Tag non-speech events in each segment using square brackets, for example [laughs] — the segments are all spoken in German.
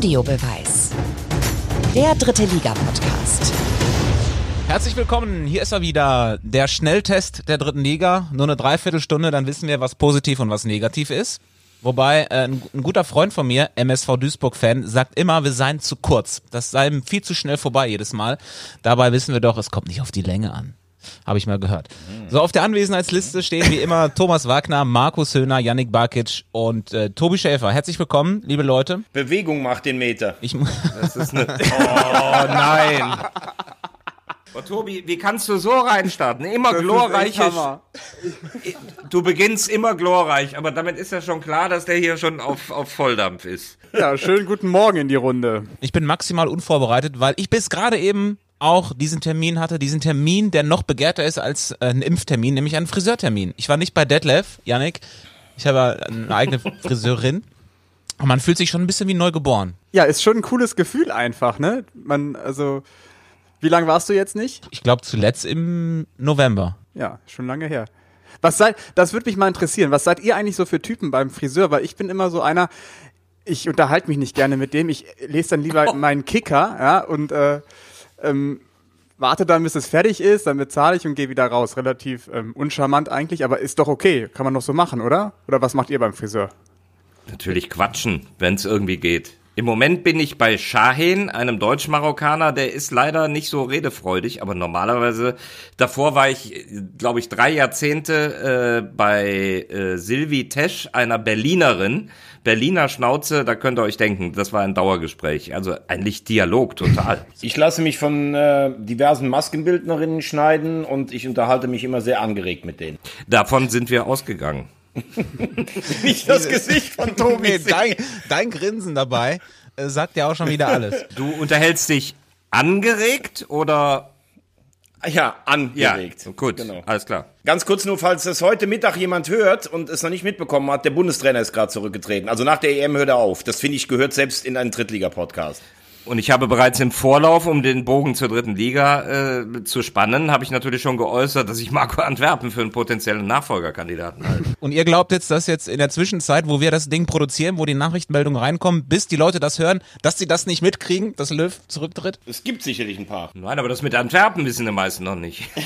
Audiobeweis. Der dritte Liga-Podcast. Herzlich willkommen, hier ist er wieder, der Schnelltest der dritten Liga. Nur eine Dreiviertelstunde, dann wissen wir, was positiv und was negativ ist. Wobei äh, ein, ein guter Freund von mir, MSV Duisburg-Fan, sagt immer, wir seien zu kurz. Das sei viel zu schnell vorbei jedes Mal. Dabei wissen wir doch, es kommt nicht auf die Länge an. Habe ich mal gehört. So, auf der Anwesenheitsliste stehen wie immer [laughs] Thomas Wagner, Markus Höhner, Yannick Barkic und äh, Tobi Schäfer. Herzlich willkommen, liebe Leute. Bewegung macht den Meter. Ich, Das ist eine. [laughs] Oh nein. Oh, Tobi, wie kannst du so reinstarten? Immer glorreiches. Du beginnst immer glorreich, aber damit ist ja schon klar, dass der hier schon auf, auf Volldampf ist. Ja, schönen guten Morgen in die Runde. ich bin maximal unvorbereitet, weil ich bis gerade eben auch diesen Termin hatte, diesen Termin, der noch begehrter ist als äh, ein Impftermin, nämlich einen Friseurtermin. Ich war nicht bei Detlef, Yannick. Ich habe eine eigene Friseurin. Und man fühlt sich schon ein bisschen wie neugeboren. Ja, ist schon ein cooles Gefühl einfach, ne? Man, also, wie lange warst du jetzt nicht? Ich glaube zuletzt im November. Ja, schon lange her. Was seid, das würde mich mal interessieren. Was seid ihr eigentlich so für Typen beim Friseur? Weil ich bin immer so einer, ich unterhalte mich nicht gerne mit dem. Ich lese dann lieber [laughs] meinen Kicker, ja, und äh, ähm, warte dann, bis es fertig ist, dann bezahle ich und gehe wieder raus. Relativ ähm, uncharmant eigentlich, aber ist doch okay. Kann man doch so machen, oder? Oder was macht ihr beim Friseur? Natürlich quatschen, wenn es irgendwie geht. Im Moment bin ich bei Shahin, einem Deutsch-Marokkaner, der ist leider nicht so redefreudig, aber normalerweise, davor war ich, glaube ich, drei Jahrzehnte äh, bei äh, Sylvie Tesch, einer Berlinerin. Berliner Schnauze, da könnt ihr euch denken, das war ein Dauergespräch. Also eigentlich Dialog, total. [laughs] Ich lasse mich von äh, diversen Maskenbildnerinnen schneiden und ich unterhalte mich immer sehr angeregt mit denen. Davon sind wir ausgegangen. [laughs] Nicht das Gesicht von [laughs] Tobi. Nee, dein, dein Grinsen dabei äh, sagt ja auch schon wieder alles. [laughs] Du unterhältst dich angeregt oder Ja, angeregt. gut, Genau. alles klar. Ganz kurz nur, falls das heute Mittag jemand hört und es noch nicht mitbekommen hat, der Bundestrainer ist gerade zurückgetreten. Also nach der EM hört er auf. Das finde ich gehört selbst in einen Drittliga-Podcast. Und ich habe bereits im Vorlauf, um den Bogen zur dritten Liga äh, zu spannen, habe ich natürlich schon geäußert, dass ich Marco Antwerpen für einen potenziellen Nachfolgerkandidaten halte. Und ihr glaubt jetzt, dass jetzt in der Zwischenzeit, wo wir das Ding produzieren, wo die Nachrichtenmeldungen reinkommen, bis die Leute das hören, dass sie das nicht mitkriegen, dass Löw zurücktritt? Es gibt sicherlich ein paar. Nein, aber das mit Antwerpen wissen die meisten noch nicht. [laughs]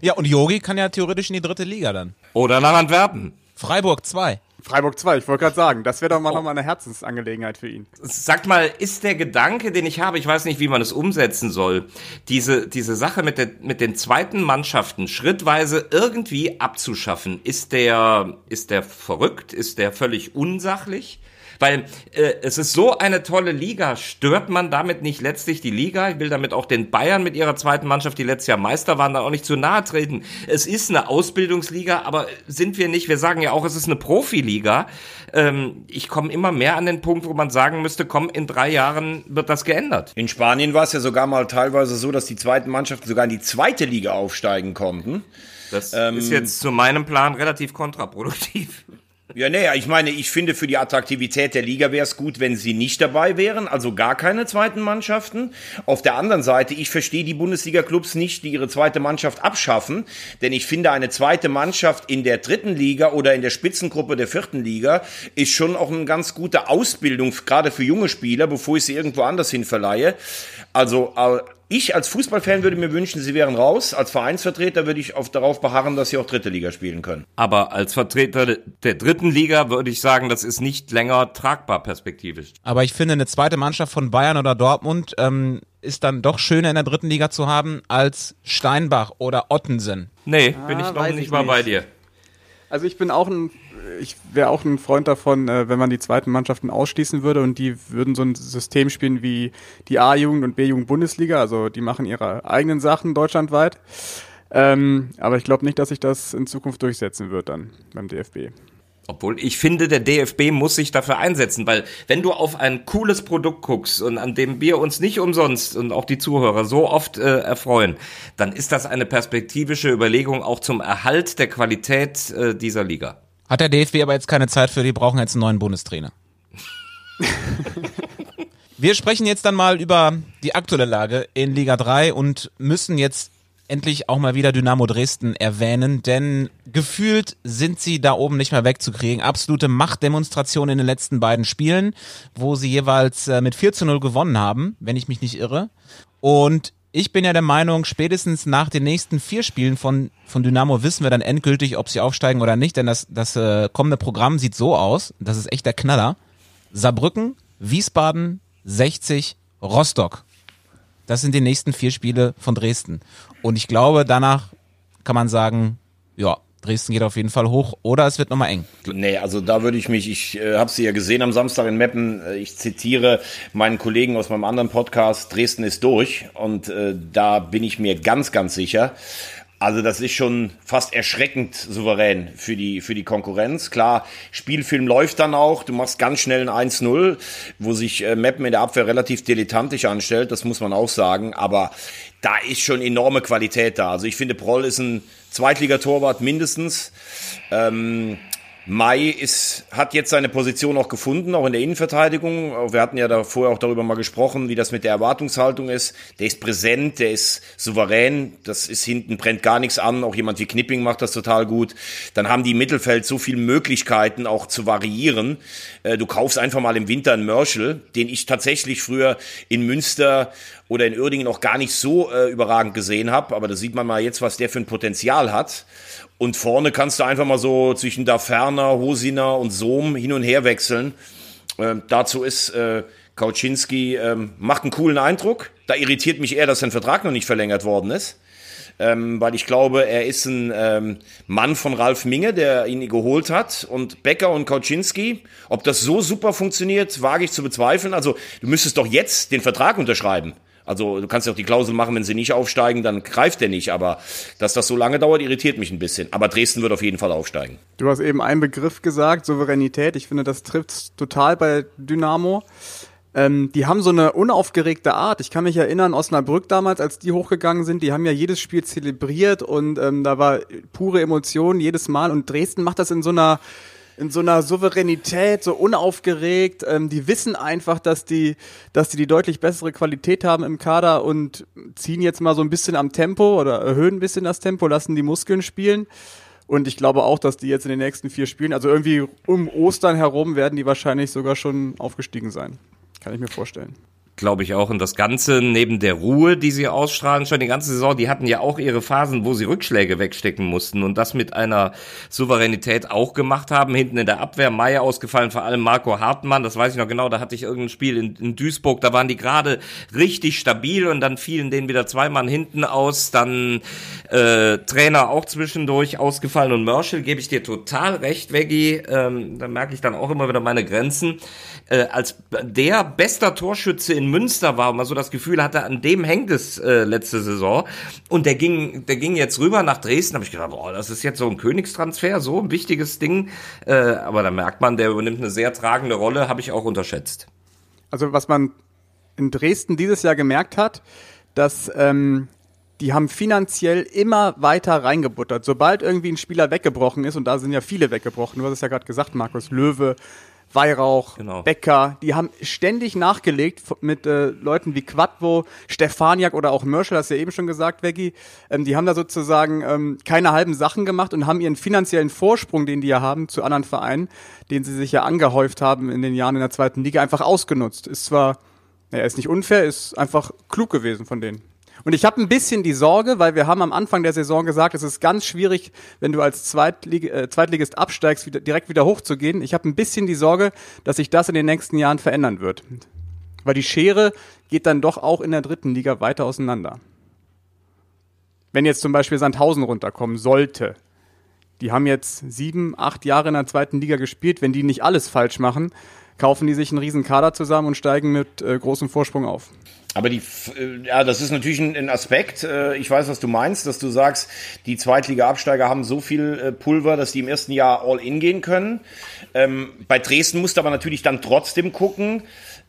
Ja, und Yogi kann ja theoretisch in die dritte Liga dann. Oder nach Antwerpen. Freiburg 2. Freiburg 2, ich wollte gerade sagen, das wäre doch mal noch mal eine Herzensangelegenheit für ihn. Sagt mal, ist der Gedanke, den ich habe, ich weiß nicht, wie man es umsetzen soll, diese, diese Sache mit, der, mit den zweiten Mannschaften schrittweise irgendwie abzuschaffen, ist der, ist der verrückt? Ist der völlig unsachlich? Weil äh, es ist so eine tolle Liga. Stört man damit nicht letztlich die Liga? Ich will damit auch den Bayern mit ihrer zweiten Mannschaft, die letztes Jahr Meister waren, da auch nicht zu nahe treten. Es ist eine Ausbildungsliga, aber sind wir nicht, wir sagen ja auch, es ist eine Profiliga. Ähm, ich komme immer mehr an den Punkt, wo man sagen müsste, komm, in drei Jahren wird das geändert. In Spanien war es ja sogar mal teilweise so, dass die zweiten Mannschaften sogar in die zweite Liga aufsteigen konnten. Das ist jetzt zu meinem Plan relativ kontraproduktiv. Ja, nee, ich meine, ich finde für die Attraktivität der Liga wäre es gut, wenn sie nicht dabei wären, also gar keine zweiten Mannschaften. Auf der anderen Seite, ich verstehe die Bundesliga-Clubs nicht, die ihre zweite Mannschaft abschaffen, denn ich finde, eine zweite Mannschaft in der dritten Liga oder in der Spitzengruppe der vierten Liga ist schon auch eine ganz gute Ausbildung, gerade für junge Spieler, bevor ich sie irgendwo anders hin verleihe. Also, äh, ich als Fußballfan würde mir wünschen, sie wären raus. Als Vereinsvertreter würde ich auf, darauf beharren, dass sie auch dritte Liga spielen können. Aber als Vertreter der dritten Liga würde ich sagen, das ist nicht länger tragbar perspektivisch. Aber ich finde, eine zweite Mannschaft von Bayern oder Dortmund ähm, ist dann doch schöner in der dritten Liga zu haben als Steinbach oder Ottensen. Nee, bin ich noch nicht ich mal nicht. bei dir. Also ich bin auch ein, ich wäre auch ein Freund davon, äh, wenn man die zweiten Mannschaften ausschließen würde und die würden so ein System spielen wie die A-Jugend und B-Jugend Bundesliga, also die machen ihre eigenen Sachen deutschlandweit. Ähm, aber ich glaube nicht, dass sich das in Zukunft durchsetzen wird dann beim DFB. Obwohl ich finde, der DFB muss sich dafür einsetzen, weil wenn du auf ein cooles Produkt guckst und an dem wir uns nicht umsonst und auch die Zuhörer so oft äh, erfreuen, dann ist das eine perspektivische Überlegung auch zum Erhalt der Qualität äh, dieser Liga. Hat der DFB aber jetzt keine Zeit für, die brauchen jetzt einen neuen Bundestrainer. [laughs] Wir sprechen jetzt dann mal über die aktuelle Lage in Liga 3 und müssen jetzt endlich auch mal wieder Dynamo Dresden erwähnen, denn gefühlt sind sie da oben nicht mehr wegzukriegen. Absolute Machtdemonstration in den letzten beiden Spielen, wo sie jeweils äh, mit 4 zu 0 gewonnen haben, wenn ich mich nicht irre. Und ich bin ja der Meinung, spätestens nach den nächsten vier Spielen von, von Dynamo wissen wir dann endgültig, ob sie aufsteigen oder nicht, denn das, das äh, kommende Programm sieht so aus, das ist echt der Knaller. Saarbrücken, Wiesbaden, 60, Rostock. Das sind die nächsten vier Spiele von Dresden. Und ich glaube, danach kann man sagen, ja, Dresden geht auf jeden Fall hoch oder es wird nochmal eng. Nee, also da würde ich mich, ich äh, habe sie ja gesehen am Samstag in Meppen, äh, ich zitiere meinen Kollegen aus meinem anderen Podcast, Dresden ist durch und äh, da bin ich mir ganz, ganz sicher. Also das ist schon fast erschreckend souverän für die, für die Konkurrenz. Klar, Spielfilm läuft dann auch. Du machst ganz schnell ein 1-0, wo sich äh, Meppen in der Abwehr relativ dilettantisch anstellt. Das muss man auch sagen. Aber da ist schon enorme Qualität da. Also ich finde, Proll ist ein Zweitligatorwart mindestens. Ähm, Mai ist, hat jetzt seine Position auch gefunden, auch in der Innenverteidigung. Wir hatten ja da vorher auch darüber mal gesprochen, wie das mit der Erwartungshaltung ist. Der ist präsent, der ist souverän. Das ist hinten, brennt gar nichts an. Auch jemand wie Knipping macht das total gut. Dann haben die im Mittelfeld so viele Möglichkeiten auch zu variieren. Äh, du kaufst einfach mal im Winter einen Mörschel, den ich tatsächlich früher in Münster oder in Uerdingen auch gar nicht so äh, überragend gesehen habe. Aber da sieht man mal jetzt, was der für ein Potenzial hat. Und vorne kannst du einfach mal so zwischen da Ferner, Hosiner und Sohm hin und her wechseln. Ähm, dazu ist äh, Kauczynski, ähm, macht einen coolen Eindruck. Da irritiert mich eher, dass sein Vertrag noch nicht verlängert worden ist. Ähm, weil ich glaube, er ist ein ähm, Mann von Ralf Minge, der ihn geholt hat. Und Becker und Kauczynski, ob das so super funktioniert, wage ich zu bezweifeln. Also du müsstest doch jetzt den Vertrag unterschreiben. Also du kannst ja auch die Klausel machen, wenn sie nicht aufsteigen, dann greift der nicht. Aber dass das so lange dauert, irritiert mich ein bisschen. Aber Dresden wird auf jeden Fall aufsteigen. Du hast eben einen Begriff gesagt, Souveränität. Ich finde, das trifft total bei Dynamo. Ähm, die haben so eine unaufgeregte Art. Ich kann mich erinnern, Osnabrück damals, als die hochgegangen sind, die haben ja jedes Spiel zelebriert und ähm, da war pure Emotion jedes Mal. Und Dresden macht das in so einer in so einer Souveränität, so unaufgeregt. Ähm, die wissen einfach, dass die, dass die die deutlich bessere Qualität haben im Kader und ziehen jetzt mal so ein bisschen am Tempo oder erhöhen ein bisschen das Tempo, lassen die Muskeln spielen. Und ich glaube auch, dass die jetzt in den nächsten vier Spielen, also irgendwie um Ostern herum, werden die wahrscheinlich sogar schon aufgestiegen sein. Kann ich mir vorstellen glaube ich auch. Und das Ganze neben der Ruhe, die sie ausstrahlen, schon die ganze Saison, die hatten ja auch ihre Phasen, wo sie Rückschläge wegstecken mussten und das mit einer Souveränität auch gemacht haben. Hinten in der Abwehr Meier ausgefallen, vor allem Marco Hartmann, das weiß ich noch genau, da hatte ich irgendein Spiel in, in Duisburg, da waren die gerade richtig stabil und dann fielen denen wieder zwei Mann hinten aus, dann äh, Trainer auch zwischendurch ausgefallen und Merschel gebe ich dir total recht, Veggie, ähm, da merke ich dann auch immer wieder meine Grenzen. Äh, als der bester Torschütze in Münster war und man so das Gefühl hatte, an dem hängt es äh, letzte Saison. Und der ging, der ging jetzt rüber nach Dresden. Habe ich gedacht, boah, das ist jetzt so ein Königstransfer, so ein wichtiges Ding. Äh, aber da merkt man, der übernimmt eine sehr tragende Rolle, habe ich auch unterschätzt. Also was man in Dresden dieses Jahr gemerkt hat, dass ähm, die haben finanziell immer weiter reingebuttert. Sobald irgendwie ein Spieler weggebrochen ist, und da sind ja viele weggebrochen, du hast es ja gerade gesagt, Markus Löwe, Weihrauch, genau. Becker, die haben ständig nachgelegt mit äh, Leuten wie Quadvo, Stefaniak oder auch Mörschel, hast du ja eben schon gesagt, Veggie. Ähm, die haben da sozusagen ähm, keine halben Sachen gemacht und haben ihren finanziellen Vorsprung, den die ja haben, zu anderen Vereinen, den sie sich ja angehäuft haben in den Jahren in der zweiten Liga, einfach ausgenutzt. Ist zwar, naja, ist nicht unfair, ist einfach klug gewesen von denen. Und ich habe ein bisschen die Sorge, weil wir haben am Anfang der Saison gesagt, es ist ganz schwierig, wenn du als Zweitlig äh, Zweitligist absteigst, wieder, direkt wieder hochzugehen. Ich habe ein bisschen die Sorge, dass sich das in den nächsten Jahren verändern wird. Weil die Schere geht dann doch auch in der dritten Liga weiter auseinander. Wenn jetzt zum Beispiel Sandhausen runterkommen sollte, die haben jetzt sieben, acht Jahre in der zweiten Liga gespielt, wenn die nicht alles falsch machen, kaufen die sich einen riesen Kader zusammen und steigen mit äh, großem Vorsprung auf. Aber die, äh, ja, das ist natürlich ein, Aspekt. Äh, ich weiß, was du meinst, dass du sagst, die Zweitliga-Absteiger haben so viel äh, Pulver, dass die im ersten Jahr all in gehen können. Ähm, bei Dresden musst du aber natürlich dann trotzdem gucken,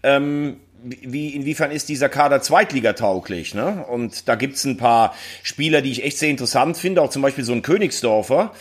ähm, wie, inwiefern ist dieser Kader zweitligatauglich, ne? Und da gibt's ein paar Spieler, die ich echt sehr interessant finde, auch zum Beispiel so ein Königsdorfer.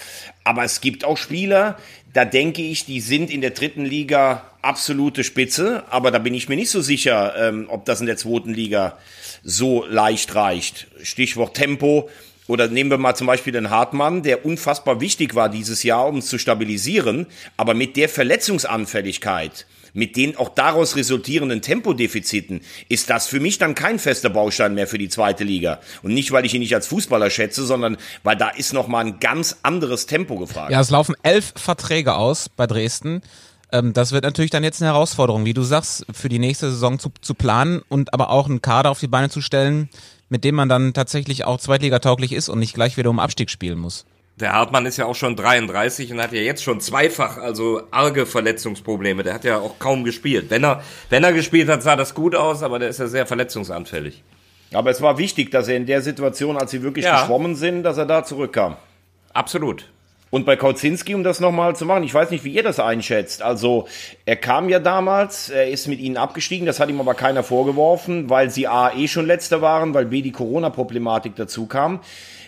Aber es gibt auch Spieler, da denke ich, die sind in der dritten Liga absolute Spitze, aber da bin ich mir nicht so sicher, ähm, ob das in der zweiten Liga so leicht reicht. Stichwort Tempo. oder nehmen wir mal zum Beispiel den Hartmann, der unfassbar wichtig war dieses Jahr, um es zu stabilisieren, aber mit der Verletzungsanfälligkeit, mit den auch daraus resultierenden Tempodefiziten, ist das für mich dann kein fester Baustein mehr für die zweite Liga. Und nicht, weil ich ihn nicht als Fußballer schätze, sondern weil da ist nochmal ein ganz anderes Tempo gefragt. Ja, es laufen elf Verträge aus bei Dresden. Ähm, das wird natürlich dann jetzt eine Herausforderung, wie du sagst, für die nächste Saison zu, zu planen und aber auch einen Kader auf die Beine zu stellen, mit dem man dann tatsächlich auch zweitligatauglich ist und nicht gleich wieder um Abstieg spielen muss. Der Hartmann ist ja auch schon 33 und hat ja jetzt schon zweifach, also arge Verletzungsprobleme. Der hat ja auch kaum gespielt. Wenn er, wenn er gespielt hat, sah das gut aus, aber der ist ja sehr verletzungsanfällig. Aber es war wichtig, dass er in der Situation, als sie wirklich Ja. geschwommen sind, dass er da zurückkam. Absolut. Und bei Kautzinski, um das nochmal zu machen, ich weiß nicht, wie ihr das einschätzt. Also, er kam ja damals, er ist mit ihnen abgestiegen, das hat ihm aber keiner vorgeworfen, weil sie A, eh schon letzter waren, weil B, die Corona-Problematik dazu kam.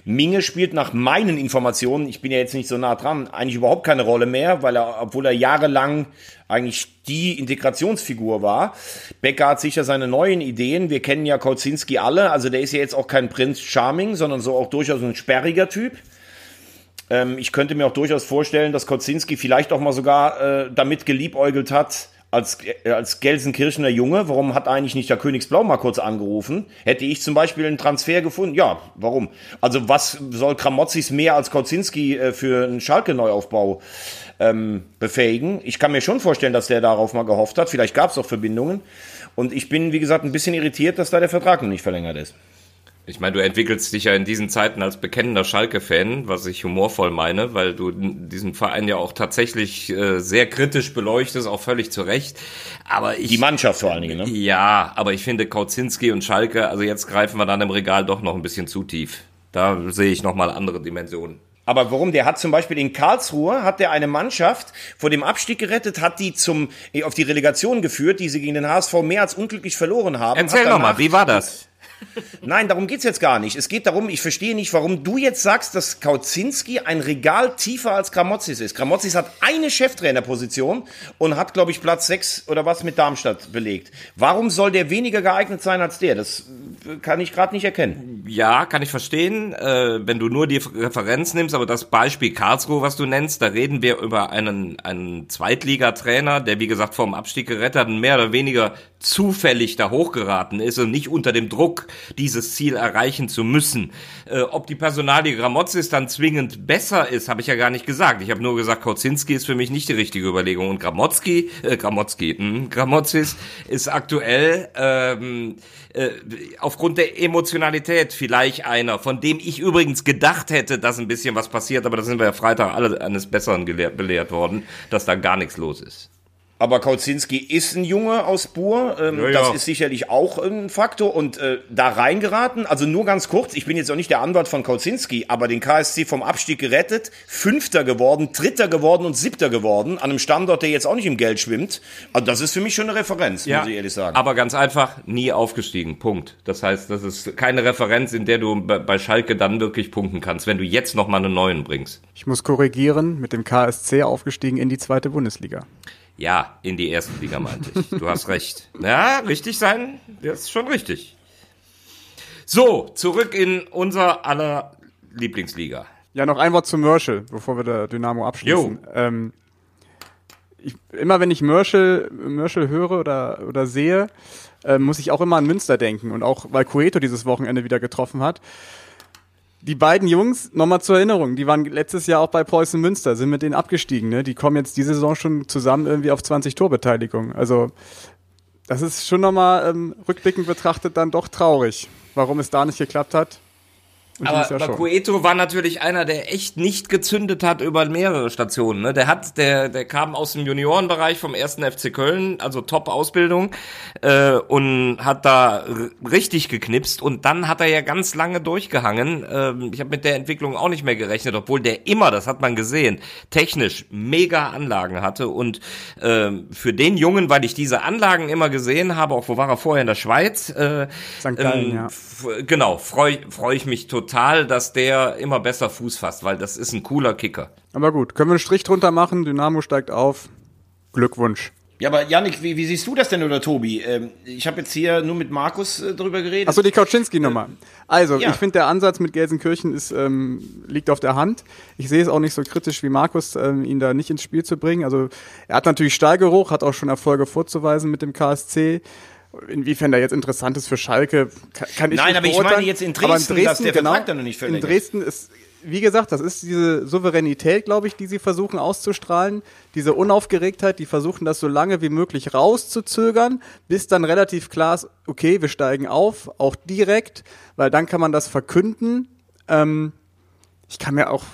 Minge spielt nach meinen Informationen, ich bin ja jetzt nicht so nah dran, eigentlich überhaupt keine Rolle mehr, weil er, obwohl er jahrelang eigentlich die Integrationsfigur war. Becker hat sicher seine neuen Ideen. Wir kennen ja Kautzinski alle, also der ist ja jetzt auch kein Prinz Charming, sondern so auch durchaus ein sperriger Typ. Ähm, ich könnte mir auch durchaus vorstellen, dass Kozinski vielleicht auch mal sogar äh, damit geliebäugelt hat, als, äh, als Gelsenkirchener Junge, warum hat eigentlich nicht der Königsblau mal kurz angerufen? Hätte ich zum Beispiel einen Transfer gefunden? Ja, warum? Also was soll Kramotzis mehr als Kozinski äh, für einen Schalke-Neuaufbau ähm, befähigen? Ich kann mir schon vorstellen, dass der darauf mal gehofft hat. Vielleicht gab es auch Verbindungen. Und ich bin, wie gesagt, ein bisschen irritiert, dass da der Vertrag noch nicht verlängert ist. Ich meine, du entwickelst dich ja in diesen Zeiten als bekennender Schalke-Fan, was ich humorvoll meine, weil du diesen Verein ja auch tatsächlich äh, sehr kritisch beleuchtest, auch völlig zu Recht. Aber ich Die Mannschaft vor allen Dingen, ne? Ja, aber ich finde Kautzinski und Schalke, also jetzt greifen wir dann im Regal doch noch ein bisschen zu tief. Da sehe ich noch mal andere Dimensionen. Aber warum? Der hat zum Beispiel in Karlsruhe, hat der eine Mannschaft vor dem Abstieg gerettet, hat die zum, auf die Relegation geführt, die sie gegen den HSV mehr als unglücklich verloren haben. Erzähl hat noch mal, danach- wie war das? Nein, darum geht's jetzt gar nicht. Es geht darum, ich verstehe nicht, warum du jetzt sagst, dass Kautzinski ein Regal tiefer als Kramotzis ist. Kramotzis hat eine Cheftrainerposition und hat, glaube ich, Platz 6 oder was mit Darmstadt belegt. Warum soll der weniger geeignet sein als der? Das äh, kann ich gerade nicht erkennen. Ja, kann ich verstehen, äh, wenn du nur die Referenz nimmst, aber das Beispiel Karlsruhe, was du nennst, da reden wir über einen, einen Zweitligatrainer, der wie gesagt vor dem Abstieg gerettet hat mehr oder weniger zufällig da hochgeraten ist und nicht unter dem Druck, dieses Ziel erreichen zu müssen. Äh, ob die Personalie Gramozis dann zwingend besser ist, habe ich ja gar nicht gesagt. Ich habe nur gesagt, Kozinski ist für mich nicht die richtige Überlegung und Gramozki, äh, Gramozki, mh, Gramozis ist aktuell ähm, äh, aufgrund der Emotionalität vielleicht einer, von dem ich übrigens gedacht hätte, dass ein bisschen was passiert, aber da sind wir ja Freitag alle eines Besseren belehrt worden, dass da gar nichts los ist. Aber Kautzinski ist ein Junge aus Bur. Ähm, Ja, ja. Das ist sicherlich auch ein Faktor. Und äh, da reingeraten, also nur ganz kurz, ich bin jetzt auch nicht der Anwalt von Kautzinski, aber den KSC vom Abstieg gerettet, Fünfter geworden, Dritter geworden und Siebter geworden, an einem Standort, der jetzt auch nicht im Geld schwimmt. Also das ist für mich schon eine Referenz, muss ich ehrlich sagen. Aber ganz einfach, nie aufgestiegen. Punkt. Das heißt, das ist keine Referenz, in der du bei Schalke dann wirklich punkten kannst, wenn du jetzt noch mal einen neuen bringst. Ich muss korrigieren, mit dem KSC aufgestiegen in die zweite Bundesliga. Ja, in die erste Liga meinte ich. Du hast recht. Ja, richtig sein, das ist schon richtig. So, zurück in unser aller Lieblingsliga. Ja, noch ein Wort zu Merschel, bevor wir der Dynamo abschließen. Ähm, ich, immer wenn ich Merschel, Merschel höre oder, oder sehe, äh, muss ich auch immer an Münster denken. Und auch, weil Cueto dieses Wochenende wieder getroffen hat. Die beiden Jungs, nochmal zur Erinnerung, die waren letztes Jahr auch bei Preußen Münster, sind mit denen abgestiegen. Ne? Die kommen jetzt diese Saison schon zusammen irgendwie auf 20 Torbeteiligung. Also das ist schon nochmal ähm, rückblickend betrachtet dann doch traurig, warum es da nicht geklappt hat. Und Aber, aber. Cueto war natürlich einer, der echt nicht gezündet hat über mehrere Stationen. Ne? Der hat, der, der kam aus dem Juniorenbereich vom ersten FC Köln, also Top-Ausbildung, äh, und hat da richtig geknipst. Und dann hat er ja ganz lange durchgehangen. Ähm, ich habe mit der Entwicklung auch nicht mehr gerechnet, obwohl der immer, das hat man gesehen, technisch mega Anlagen hatte. Und ähm, für den Jungen, weil ich diese Anlagen immer gesehen habe, auch wo war er vorher in der Schweiz, äh, St. Gallen, ja. F- Genau, freue freu ich mich total, dass der immer besser Fuß fasst, weil das ist ein cooler Kicker. Aber gut, können wir einen Strich drunter machen? Dynamo steigt auf. Glückwunsch. Ja, aber Janik, wie, wie siehst du das denn oder Tobi? Ähm, ich habe jetzt hier nur mit Markus äh, drüber geredet. Achso, die Kautschinski-Nummer. Also, ja. ich finde, der Ansatz mit Gelsenkirchen ist, ähm, liegt auf der Hand. Ich sehe es auch nicht so kritisch wie Markus, ähm, ihn da nicht ins Spiel zu bringen. Also, er hat natürlich Stahlgeruch, hat auch schon Erfolge vorzuweisen mit dem KSC. Inwiefern der jetzt interessant ist für Schalke, kann, kann ich Nein, nicht aber ich meine jetzt in Aber Dresden, dass der Vertrag dann noch nicht In verlängert. Dresden ist, wie gesagt, das ist diese Souveränität, glaube ich, die sie versuchen auszustrahlen. Diese Unaufgeregtheit, die versuchen das so lange wie möglich rauszuzögern, bis dann relativ klar ist, okay, wir steigen auf, auch direkt, weil dann kann man das verkünden. Ähm, ich kann mir auch,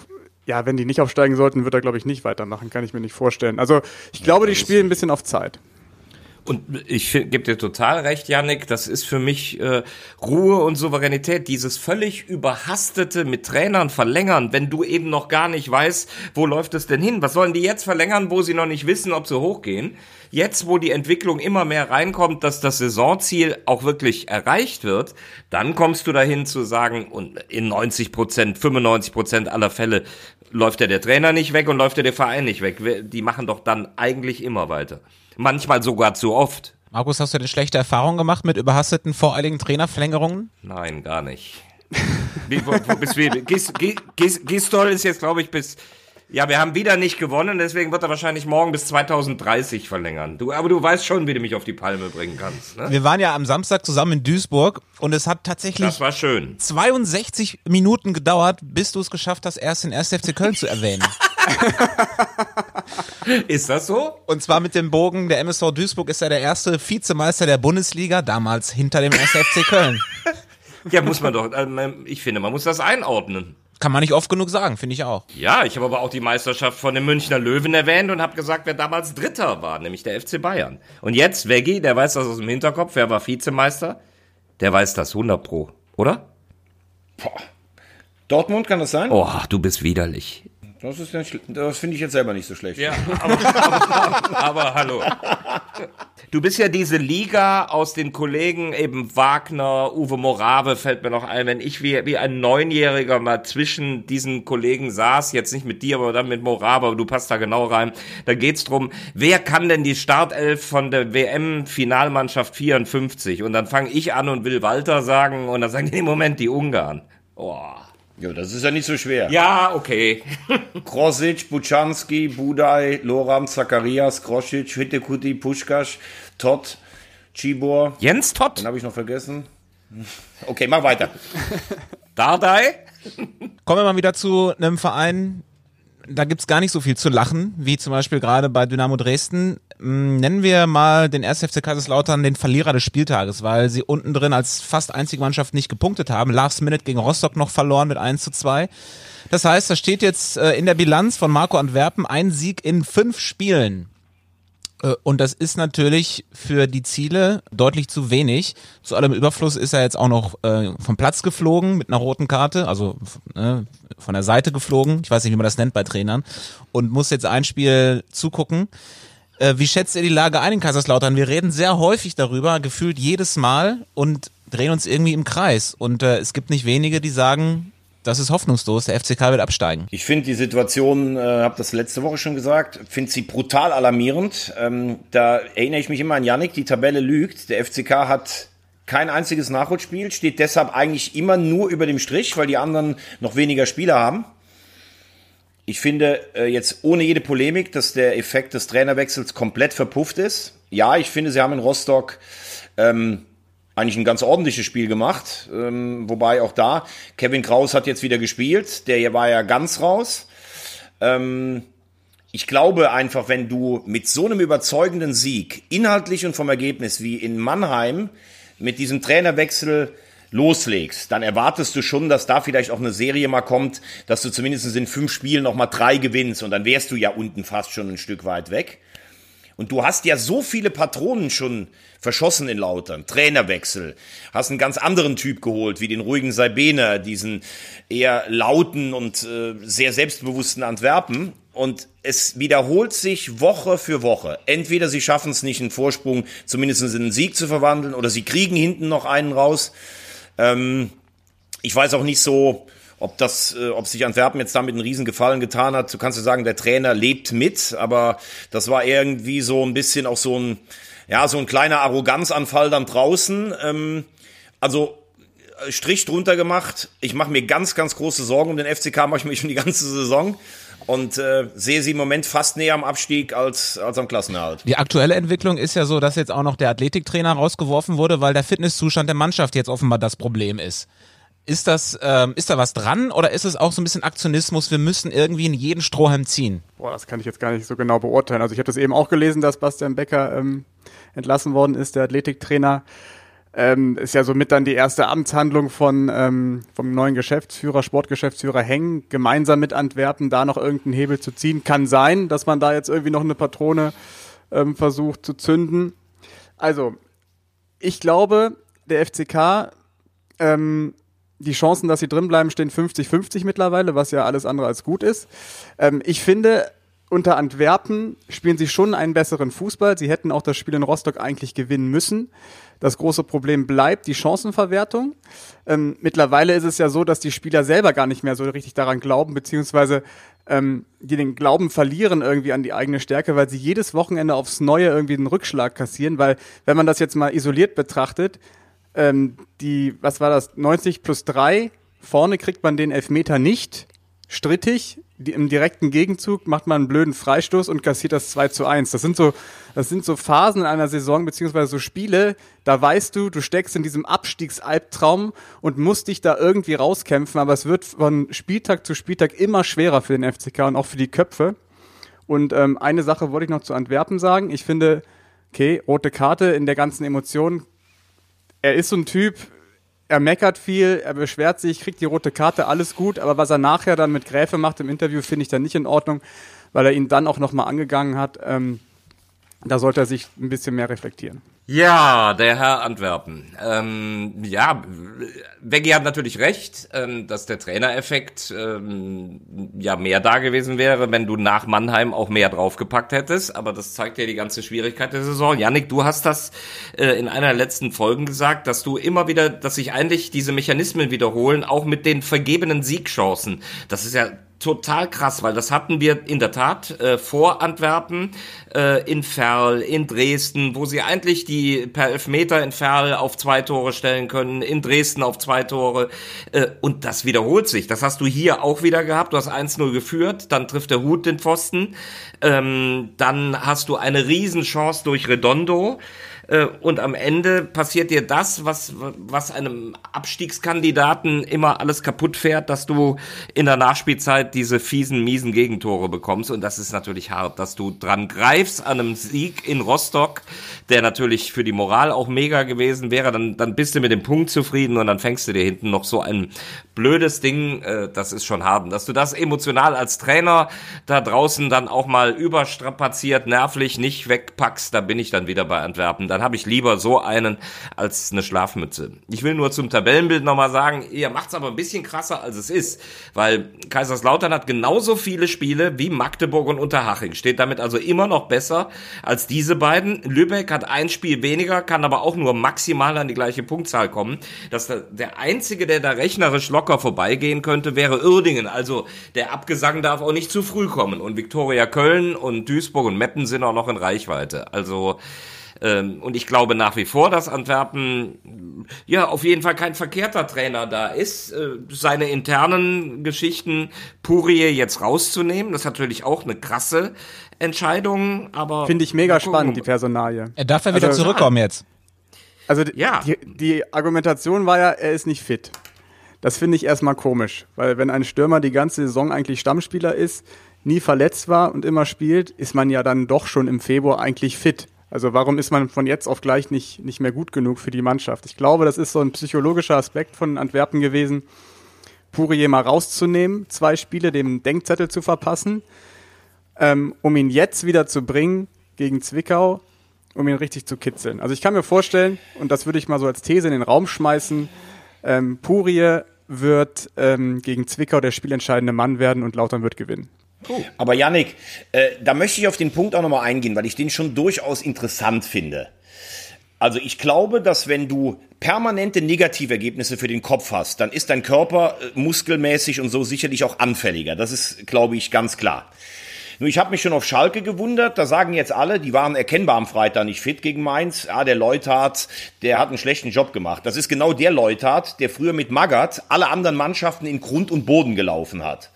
ja, wenn die nicht aufsteigen sollten, wird er, glaube ich, nicht weitermachen, kann ich mir nicht vorstellen. Also ich glaube, die spielen ein bisschen auf Zeit. Und ich gebe dir total recht, Yannick, das ist für mich äh, Ruhe und Souveränität, dieses völlig überhastete mit Trainern verlängern, wenn du eben noch gar nicht weißt, wo läuft es denn hin? Was sollen die jetzt verlängern, wo sie noch nicht wissen, ob sie hochgehen? Jetzt, wo die Entwicklung immer mehr reinkommt, dass das Saisonziel auch wirklich erreicht wird, dann kommst du dahin zu sagen, und in 90 Prozent, 95 Prozent aller Fälle läuft ja der Trainer nicht weg und läuft ja der Verein nicht weg. Die machen doch dann eigentlich immer weiter. Manchmal sogar zu oft. Markus, hast du denn schlechte Erfahrungen gemacht mit überhasteten, voreiligen Trainerverlängerungen? Nein, gar nicht. Gis, Gis, Gistol ist jetzt, glaube ich, bis. Ja, wir haben wieder nicht gewonnen, deswegen wird er wahrscheinlich morgen bis 2030 verlängern. Du, aber du weißt schon, wie du mich auf die Palme bringen kannst. Ne? Wir waren ja am Samstag zusammen in Duisburg und es hat tatsächlich Das war schön. 62 Minuten gedauert, bis du es geschafft hast, erst den 1. FC Köln zu erwähnen. [laughs] Ist das so? Und zwar mit dem Bogen, der MSV Duisburg ist ja der erste Vizemeister der Bundesliga, damals hinter dem 1. FC Köln. [laughs] Ja, muss man doch. ähm, Ich finde, man muss das einordnen. Kann man nicht oft genug sagen, finde ich auch. Ja, ich habe aber auch die Meisterschaft von den Münchner Löwen erwähnt und habe gesagt, wer damals Dritter war, nämlich der FC Bayern. Und jetzt, Veggie, der weiß das aus dem Hinterkopf, wer war Vizemeister? Der weiß das 100 pro, oder? Boah. Dortmund kann das sein? Oh, du bist widerlich. Das, ist das finde ich jetzt selber nicht so schlecht. Ja, aber, aber, aber hallo. Du bist ja diese Liga aus den Kollegen, eben Wagner, Uwe Morave fällt mir noch ein, wenn ich wie, wie ein Neunjähriger mal zwischen diesen Kollegen saß, jetzt nicht mit dir, aber dann mit Morave, aber du passt da genau rein, da geht's drum, wer kann denn die Startelf von der WM-Finalmannschaft 54? Und dann fange ich an und will Walter sagen und dann sagen die, nee, Moment, die Ungarn. Oh. Ja, das ist ja nicht so schwer. Ja, okay. [laughs] Krosic, Buczanski, Budaj, Loram, Zacharias, Krosic, Hittekuti, Puschkasch, Todd, Cibor. Jens Todd, Den habe ich noch vergessen. Okay, mach weiter. [laughs] Dardai. Kommen wir mal wieder zu einem Verein, da gibt's gar nicht so viel zu lachen, wie zum Beispiel gerade bei Dynamo Dresden. Mm, Nennen wir mal den 1. FC Kaiserslautern den Verlierer des Spieltages, weil sie unten drin als fast einzige Mannschaft nicht gepunktet haben. Last Minute gegen Rostock noch verloren mit 1 zu 2. Das heißt, da steht jetzt äh, in der Bilanz von Marco Antwerpen ein Sieg in fünf Spielen. Äh, Und das ist natürlich für die Ziele deutlich zu wenig. Zu allem Überfluss ist er jetzt auch noch äh, vom Platz geflogen mit einer roten Karte, also äh, von der Seite geflogen. Ich weiß nicht, wie man das nennt bei Trainern. Und muss jetzt ein Spiel zugucken. Äh, wie schätzt ihr die Lage ein in Kaiserslautern? Wir reden sehr häufig darüber, gefühlt jedes Mal und drehen uns irgendwie im Kreis. Und es gibt nicht wenige, die sagen, das ist hoffnungslos, der FCK wird absteigen. Ich finde die Situation, äh, habe das letzte Woche schon gesagt, finde sie brutal alarmierend. Ähm, da erinnere ich mich immer an Yannick, die Tabelle lügt. Der FCK hat kein einziges Nachholspiel, steht deshalb eigentlich immer nur über dem Strich, weil die anderen noch weniger Spieler haben. Ich finde äh, jetzt ohne jede Polemik, dass der Effekt des Trainerwechsels komplett verpufft ist. Ja, ich finde, sie haben in Rostock ähm, eigentlich ein ganz ordentliches Spiel gemacht. Ähm, wobei auch da, Kevin Kraus hat jetzt wieder gespielt. Der war ja ganz raus. Ähm, ich glaube einfach, wenn du mit so einem überzeugenden Sieg, inhaltlich und vom Ergebnis wie in Mannheim, mit diesem Trainerwechsel loslegst, dann erwartest du schon, dass da vielleicht auch eine Serie mal kommt, dass du zumindest in fünf Spielen nochmal drei gewinnst und dann wärst du ja unten fast schon ein Stück weit weg. Und du hast ja so viele Patronen schon verschossen in Lautern. Trainerwechsel. Hast einen ganz anderen Typ geholt, wie den ruhigen Saibener, diesen eher lauten und äh, sehr selbstbewussten Antwerpen. Und es wiederholt sich Woche für Woche. Entweder sie schaffen es nicht, einen Vorsprung zumindest in einen Sieg zu verwandeln, oder sie kriegen hinten noch einen raus. Ähm, ich weiß auch nicht so, ob das, äh, ob sich Antwerpen jetzt damit einen riesen Gefallen getan hat, du kannst ja sagen, der Trainer lebt mit, aber das war irgendwie so ein bisschen auch so ein, ja, so ein kleiner Arroganzanfall dann draußen. Ähm, also äh, Strich drunter gemacht. Ich mache mir ganz, ganz große Sorgen um den FCK, mache ich mir schon die ganze Saison und äh, sehe sie im Moment fast näher am Abstieg als, als am Klassenerhalt. Die aktuelle Entwicklung ist ja so, dass jetzt auch noch der Athletiktrainer rausgeworfen wurde, weil der Fitnesszustand der Mannschaft jetzt offenbar das Problem ist. Ist das, ähm, ist da was dran oder ist es auch so ein bisschen Aktionismus? Wir müssen irgendwie in jeden Strohhalm ziehen. Boah, das kann ich jetzt gar nicht so genau beurteilen. Also ich habe das eben auch gelesen, dass Bastian Becker ähm, entlassen worden ist, der Athletiktrainer. Ähm, ist ja somit dann die erste Amtshandlung von ähm, vom neuen Geschäftsführer, Sportgeschäftsführer Heng, gemeinsam mit Antwerpen da noch irgendeinen Hebel zu ziehen. Kann sein, dass man da jetzt irgendwie noch eine Patrone ähm, versucht zu zünden. Also, ich glaube, der FCK ähm, die Chancen, dass sie drinbleiben, stehen 50-50 mittlerweile, was ja alles andere als gut ist. Ähm, ich finde, unter Antwerpen spielen sie schon einen besseren Fußball. Sie hätten auch das Spiel in Rostock eigentlich gewinnen müssen. Das große Problem bleibt die Chancenverwertung. Ähm, mittlerweile ist es ja so, dass die Spieler selber gar nicht mehr so richtig daran glauben, beziehungsweise ähm, die den Glauben verlieren irgendwie an die eigene Stärke, weil sie jedes Wochenende aufs Neue irgendwie einen Rückschlag kassieren. Weil, wenn man das jetzt mal isoliert betrachtet, ähm, die, was war das, 90 plus 3, vorne kriegt man den Elfmeter nicht, strittig, die, im direkten Gegenzug macht man einen blöden Freistoß und kassiert das 2 zu 1. Das sind so, das sind so Phasen in einer Saison, beziehungsweise so Spiele, da weißt du, du steckst in diesem Abstiegsalbtraum und musst dich da irgendwie rauskämpfen, aber es wird von Spieltag zu Spieltag immer schwerer für den FCK und auch für die Köpfe. Und ähm, eine Sache wollte ich noch zu Antwerpen sagen. Ich finde, okay, rote Karte in der ganzen Emotion er ist so ein Typ, er meckert viel, er beschwert sich, kriegt die rote Karte, alles gut, aber was er nachher dann mit Gräfe macht im Interview, finde ich dann nicht in Ordnung, weil er ihn dann auch nochmal angegangen hat. Ähm, da sollte er sich ein bisschen mehr reflektieren. Ja, der Herr Antwerpen. Ähm, ja, Veggi hat natürlich recht, ähm, dass der Trainereffekt ähm, ja mehr da gewesen wäre, wenn du nach Mannheim auch mehr draufgepackt hättest. Aber das zeigt ja die ganze Schwierigkeit der Saison. Janik, du hast das äh, in einer der letzten Folgen gesagt, dass du immer wieder, dass sich eigentlich diese Mechanismen wiederholen, auch mit den vergebenen Siegchancen. Das ist ja total krass, weil das hatten wir in der Tat äh, vor Antwerpen, äh, in Ferl, in Dresden, wo sie eigentlich die per Elfmeter in Ferl auf zwei Tore stellen können, in Dresden auf zwei Tore. Äh, und das wiederholt sich. Das hast du hier auch wieder gehabt. Du hast 1-0 geführt, dann trifft der Hut den Pfosten. Ähm, dann hast du eine Riesenchance durch Redondo. Äh, und am Ende passiert dir das, was, was einem Abstiegskandidaten immer alles kaputt fährt, dass du in der Nachspielzeit diese fiesen, miesen Gegentore bekommst. Und das ist natürlich hart, dass du dran greifst an einem Sieg in Rostock, der natürlich für die Moral auch mega gewesen wäre. Dann, dann bist du mit dem Punkt zufrieden und dann fängst du dir hinten noch so ein blödes Ding. Äh, das ist schon hart. Dass du das emotional als Trainer da draußen dann auch mal überstrapaziert, nervlich nicht wegpackst, da bin ich dann wieder bei Antwerpen. Dann habe ich lieber so einen als eine Schlafmütze. Ich will nur zum Tabellenbild nochmal sagen, ihr macht's aber ein bisschen krasser, als es ist, weil Kaiserslautern hat genauso viele Spiele wie Magdeburg und Unterhaching, steht damit also immer noch besser als diese beiden. Lübeck hat ein Spiel weniger, kann aber auch nur maximal an die gleiche Punktzahl kommen. Dass der einzige, der da rechnerisch locker vorbeigehen könnte, wäre Uerdingen. Also der Abgesang darf auch nicht zu früh kommen. Und Viktoria Köln und Duisburg und Meppen sind auch noch in Reichweite. Also ähm, und ich glaube nach wie vor, dass Antwerpen ja auf jeden Fall kein verkehrter Trainer da ist. Äh, seine internen Geschichten Purie jetzt rauszunehmen, das ist natürlich auch eine krasse Entscheidung, aber. Finde ich mega spannend, die Personalie. Er darf ja wieder also, zurückkommen jetzt. Also ja. die, die Argumentation war ja, er ist nicht fit. Das finde ich erstmal komisch, weil wenn ein Stürmer die ganze Saison eigentlich Stammspieler ist, nie verletzt war und immer spielt, ist man ja dann doch schon im Februar eigentlich fit. Also warum ist man von jetzt auf gleich nicht, nicht mehr gut genug für die Mannschaft? Ich glaube, das ist so ein psychologischer Aspekt von Antwerpen gewesen, Pourier mal rauszunehmen, zwei Spiele dem Denkzettel zu verpassen, ähm, um ihn jetzt wieder zu bringen gegen Zwickau, um ihn richtig zu kitzeln. Also ich kann mir vorstellen, und das würde ich mal so als These in den Raum schmeißen, ähm, Purie wird ähm, gegen Zwickau der spielentscheidende Mann werden und Lautern wird gewinnen. Aber Yannick, äh, da möchte ich auf den Punkt auch nochmal eingehen, weil ich den schon durchaus interessant finde. Also ich glaube, dass wenn du permanente Negativergebnisse für den Kopf hast, dann ist dein Körper äh, muskelmäßig und so sicherlich auch anfälliger. Das ist, glaube ich, ganz klar. Nur ich habe mich schon auf Schalke gewundert, da sagen jetzt alle, die waren erkennbar am Freitag nicht fit gegen Mainz. Ja, der Leuthard, der hat einen schlechten Job gemacht. Das ist genau der Leuthard, der früher mit Magath alle anderen Mannschaften in Grund und Boden gelaufen hat.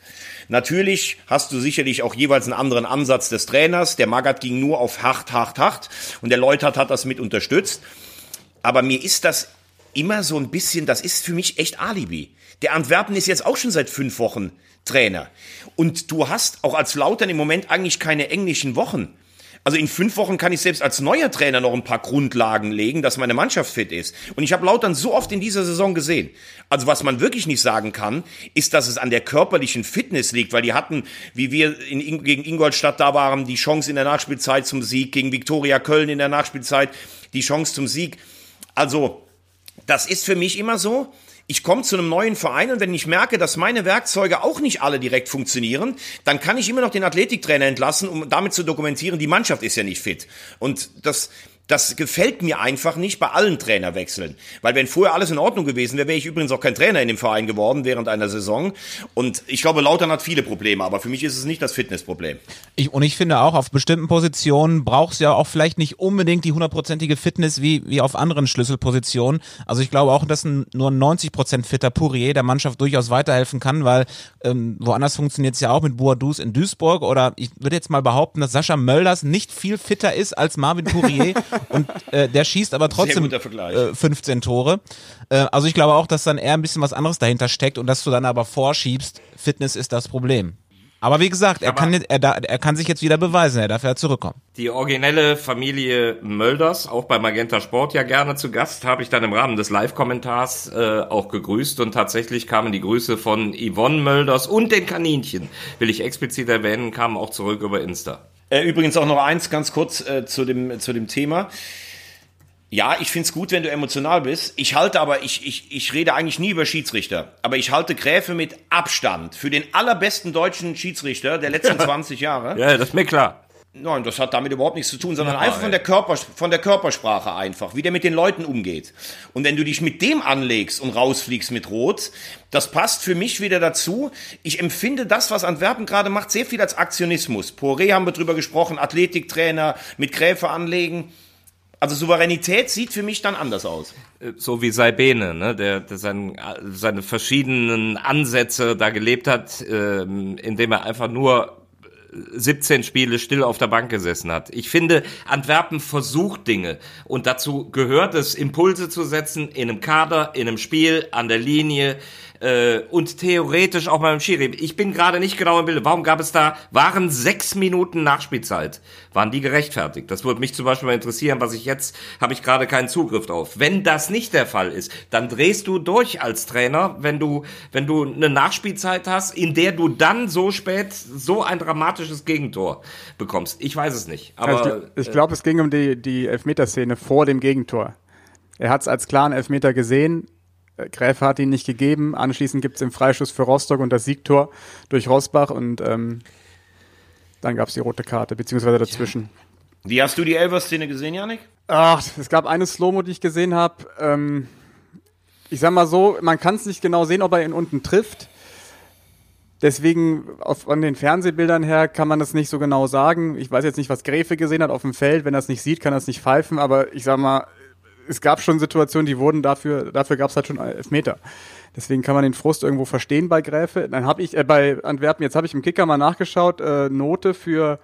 Natürlich hast du sicherlich auch jeweils einen anderen Ansatz des Trainers. Der Magath ging nur auf hart, hart, hart und der Leuthard hat das mit unterstützt. Aber mir ist das immer so ein bisschen, das ist für mich echt Alibi. Der Antwerpen ist jetzt auch schon seit fünf Wochen Trainer. Und du hast auch als Lautern im Moment eigentlich keine englischen Wochen. Also in fünf Wochen kann ich selbst als neuer Trainer noch ein paar Grundlagen legen, dass meine Mannschaft fit ist. Und ich habe Lautern so oft in dieser Saison gesehen. Also was man wirklich nicht sagen kann, ist, dass es an der körperlichen Fitness liegt, weil die hatten, wie wir in, gegen Ingolstadt da waren, die Chance in der Nachspielzeit zum Sieg, gegen Viktoria Köln in der Nachspielzeit die Chance zum Sieg. Also das ist für mich immer so ich komme zu einem neuen Verein und wenn ich merke, dass meine Werkzeuge auch nicht alle direkt funktionieren, dann kann ich immer noch den Athletiktrainer entlassen, um damit zu dokumentieren, die Mannschaft ist ja nicht fit. Und das, das gefällt mir einfach nicht bei allen Trainerwechseln. Weil wenn vorher alles in Ordnung gewesen wäre, wäre ich übrigens auch kein Trainer in dem Verein geworden während einer Saison. Und ich glaube, Lautern hat viele Probleme, aber für mich ist es nicht das Fitnessproblem. Ich, und ich finde auch, auf bestimmten Positionen brauchst du ja auch vielleicht nicht unbedingt die hundertprozentige Fitness wie, wie auf anderen Schlüsselpositionen. Also ich glaube auch, dass ein nur 90 Prozent fitter Pourier der Mannschaft durchaus weiterhelfen kann, weil ähm, woanders funktioniert es ja auch mit Boadus in Duisburg oder ich würde jetzt mal behaupten, dass Sascha Mölders nicht viel fitter ist als Marvin Pourier [laughs] und äh, der schießt aber trotzdem äh, 15 Tore. Äh, also ich glaube auch, dass dann eher ein bisschen was anderes dahinter steckt und dass du dann aber vorschiebst, Fitness ist das Problem. Aber wie gesagt, er kann, er, er kann sich jetzt wieder beweisen, er darf ja zurückkommen. Die originelle Familie Mölders, auch bei Magenta Sport ja gerne zu Gast, habe ich dann im Rahmen des Live-Kommentars äh, auch gegrüßt und tatsächlich kamen die Grüße von Yvonne Mölders und den Kaninchen, will ich explizit erwähnen, kamen auch zurück über Insta. Äh, übrigens auch noch eins ganz kurz äh, zu, dem, zu dem Thema. Ja, ich find's gut, wenn du emotional bist. Ich halte aber, ich, ich, ich rede eigentlich nie über Schiedsrichter, aber ich halte Gräfe mit Abstand für den allerbesten deutschen Schiedsrichter der letzten [laughs] 20 Jahre. Ja, das ist mir klar. Nein, das hat damit überhaupt nichts zu tun, sondern ja, einfach von der, Körper, von der Körpersprache einfach, wie der mit den Leuten umgeht. Und wenn du dich mit dem anlegst und rausfliegst mit Rot, das passt für mich wieder dazu. Ich empfinde das, was Antwerpen gerade macht, sehr viel als Aktionismus. Poré haben wir drüber gesprochen, Athletiktrainer mit Gräfe anlegen. Also Souveränität sieht für mich dann anders aus. Äh, so wie Saibene, ne, der, der sein, seine verschiedenen Ansätze da gelebt hat, ähm, indem er einfach nur 17 Spiele still auf der Bank gesessen hat. Ich finde, Antwerpen versucht Dinge und dazu gehört es, Impulse zu setzen in einem Kader, in einem Spiel, an der Linie äh, und theoretisch auch beim Schiri. Ich bin gerade nicht genau im Bild. Warum gab es da, waren sechs Minuten Nachspielzeit? Waren die gerechtfertigt? Das würde mich zum Beispiel mal interessieren, was ich jetzt, habe ich gerade keinen Zugriff drauf. Wenn das nicht der Fall ist, dann drehst du durch als Trainer, wenn du, wenn du eine Nachspielzeit hast, in der du dann so spät so ein dramatisches Gegentor bekommst. Ich weiß es nicht. Aber also ich, ich glaube, es ging um die, die Elfmeterszene vor dem Gegentor. Er hat es als klaren Elfmeter gesehen, Gräfe hat ihn nicht gegeben. Anschließend gibt es den Freischuss für Rostock und das Siegtor durch Rosbach und ähm, dann gab es die rote Karte, beziehungsweise dazwischen. Wie hast du die Elfer-Szene gesehen, Janik? Ach, es gab eine Slow-Mo, die ich gesehen habe. Ähm, ich sag mal so, man kann es nicht genau sehen, ob er ihn unten trifft. Deswegen, auf, von den Fernsehbildern her kann man das nicht so genau sagen. Ich weiß jetzt nicht, was Gräfe gesehen hat auf dem Feld. Wenn er es nicht sieht, kann er es nicht pfeifen. Aber ich sag mal, es gab schon Situationen, die wurden dafür, dafür gab es halt schon Elfmeter. Deswegen kann man den Frust irgendwo verstehen bei Gräfe. Dann habe ich äh, bei Antwerpen, jetzt habe ich im Kicker mal nachgeschaut, äh, Note für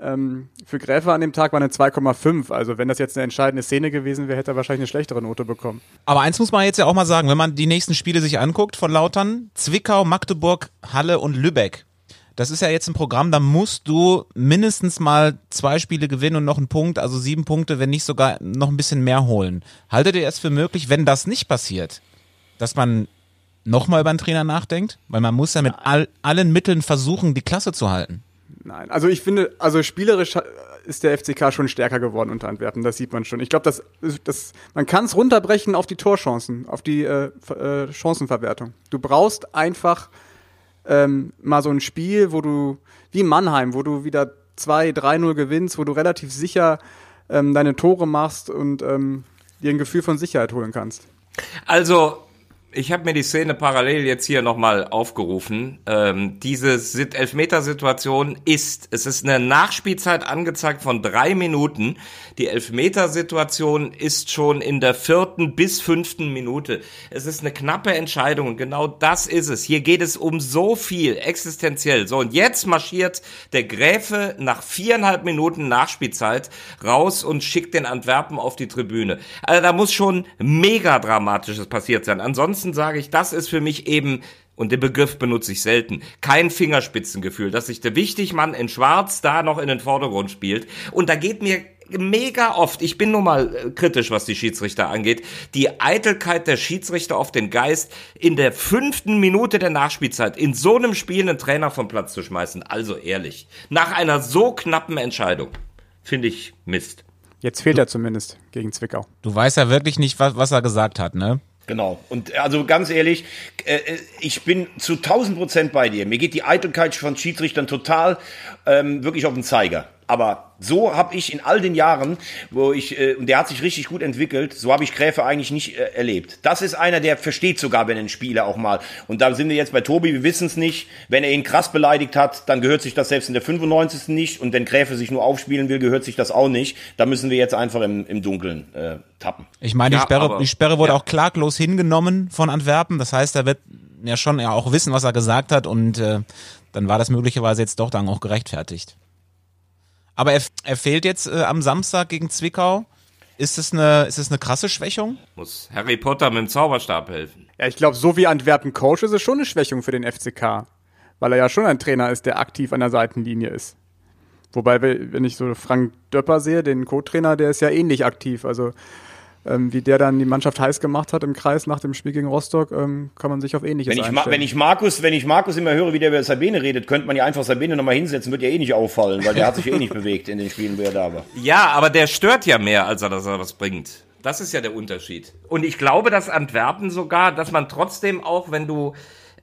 ähm, für Gräfe an dem Tag war eine 2,5. Also wenn das jetzt eine entscheidende Szene gewesen wäre, hätte er wahrscheinlich eine schlechtere Note bekommen. Aber eins muss man jetzt ja auch mal sagen, wenn man die nächsten Spiele sich anguckt von Lautern, Zwickau, Magdeburg, Halle und Lübeck. Das ist ja jetzt ein Programm, da musst du mindestens mal zwei Spiele gewinnen und noch einen Punkt, also sieben Punkte, wenn nicht sogar noch ein bisschen mehr holen. Haltet ihr es für möglich, wenn das nicht passiert, dass man nochmal über einen Trainer nachdenkt? Weil man muss ja mit all, allen Mitteln versuchen, die Klasse zu halten. Nein, also ich finde, also spielerisch ist der FCK schon stärker geworden unter Antwerpen, das sieht man schon. Ich glaube, das, das, man kann es runterbrechen auf die Torchancen, auf die äh, äh, Chancenverwertung. Du brauchst einfach ähm, mal so ein Spiel, wo du, wie Mannheim, wo du wieder 2, 3-0 gewinnst, wo du relativ sicher ähm, deine Tore machst und ähm, dir ein Gefühl von Sicherheit holen kannst. Also, ich habe mir die Szene parallel jetzt hier nochmal aufgerufen. Ähm, diese Sit- Elfmetersituation ist, es ist eine Nachspielzeit angezeigt von drei Minuten. Die Elfmetersituation ist schon in der vierten bis fünften Minute. Es ist eine knappe Entscheidung und genau das ist es. Hier geht es um so viel, existenziell. So, und jetzt marschiert der Gräfe nach viereinhalb Minuten Nachspielzeit raus und schickt den Antwerpen auf die Tribüne. Also da muss schon mega Dramatisches passiert sein. Ansonsten sage ich, das ist für mich eben und den Begriff benutze ich selten. Kein Fingerspitzengefühl, dass sich der Wichtigmann in Schwarz da noch in den Vordergrund spielt. Und da geht mir mega oft, ich bin nun mal äh, kritisch, was die Schiedsrichter angeht, die Eitelkeit der Schiedsrichter auf den Geist, in der fünften Minute der Nachspielzeit in so einem Spiel einen Trainer vom Platz zu schmeißen. Also ehrlich, nach einer so knappen Entscheidung, finde ich Mist. Jetzt fehlt er zumindest gegen Zwickau. Du weißt ja wirklich nicht, was, was er gesagt hat, ne? Genau. Und also ganz ehrlich, äh, ich bin zu 1000 Prozent bei dir. Mir geht die Eitelkeit von Schiedsrichtern total ähm, wirklich auf den Zeiger. Aber so habe ich in all den Jahren, wo ich, äh, und der hat sich richtig gut entwickelt, so habe ich Gräfe eigentlich nicht äh, erlebt. Das ist einer, der versteht sogar, wenn ein Spieler auch mal. Und da sind wir jetzt bei Tobi, wir wissen es nicht. Wenn er ihn krass beleidigt hat, dann gehört sich das selbst in der 95. nicht. Und wenn Gräfe sich nur aufspielen will, gehört sich das auch nicht. Da müssen wir jetzt einfach im, im Dunkeln äh, tappen. Ich meine, die, Ja, Sperre, aber- die Sperre wurde ja. auch klaglos hingenommen von Antwerpen. Das heißt, er wird ja schon ja auch wissen, was er gesagt hat und äh, dann war das möglicherweise jetzt doch dann auch gerechtfertigt. Aber er, er fehlt jetzt äh, am Samstag gegen Zwickau. Ist es eine, ist es eine krasse Schwächung? Muss Harry Potter mit dem Zauberstab helfen. Ja, ich glaube, so wie Antwerpen Coach ist es schon eine Schwächung für den FCK. Weil er ja schon ein Trainer ist, der aktiv an der Seitenlinie ist. Wobei, wenn ich so Frank Döpper sehe, den Co-Trainer, der ist ja ähnlich aktiv. Also, ähm, wie der dann die Mannschaft heiß gemacht hat im Kreis nach dem Spiel gegen Rostock, ähm, kann man sich auf Ähnliches Wenn ich, einstellen. wenn ich Markus, wenn ich Markus immer höre, wie der über Sabine redet, könnte man ja einfach Sabine nochmal hinsetzen, wird ja eh nicht auffallen, weil der hat sich eh nicht [laughs] bewegt in den Spielen, wo er da war. Ja, aber der stört ja mehr, als er, dass er was bringt. Das ist ja der Unterschied. Und ich glaube, dass Antwerpen sogar, dass man trotzdem auch, wenn du,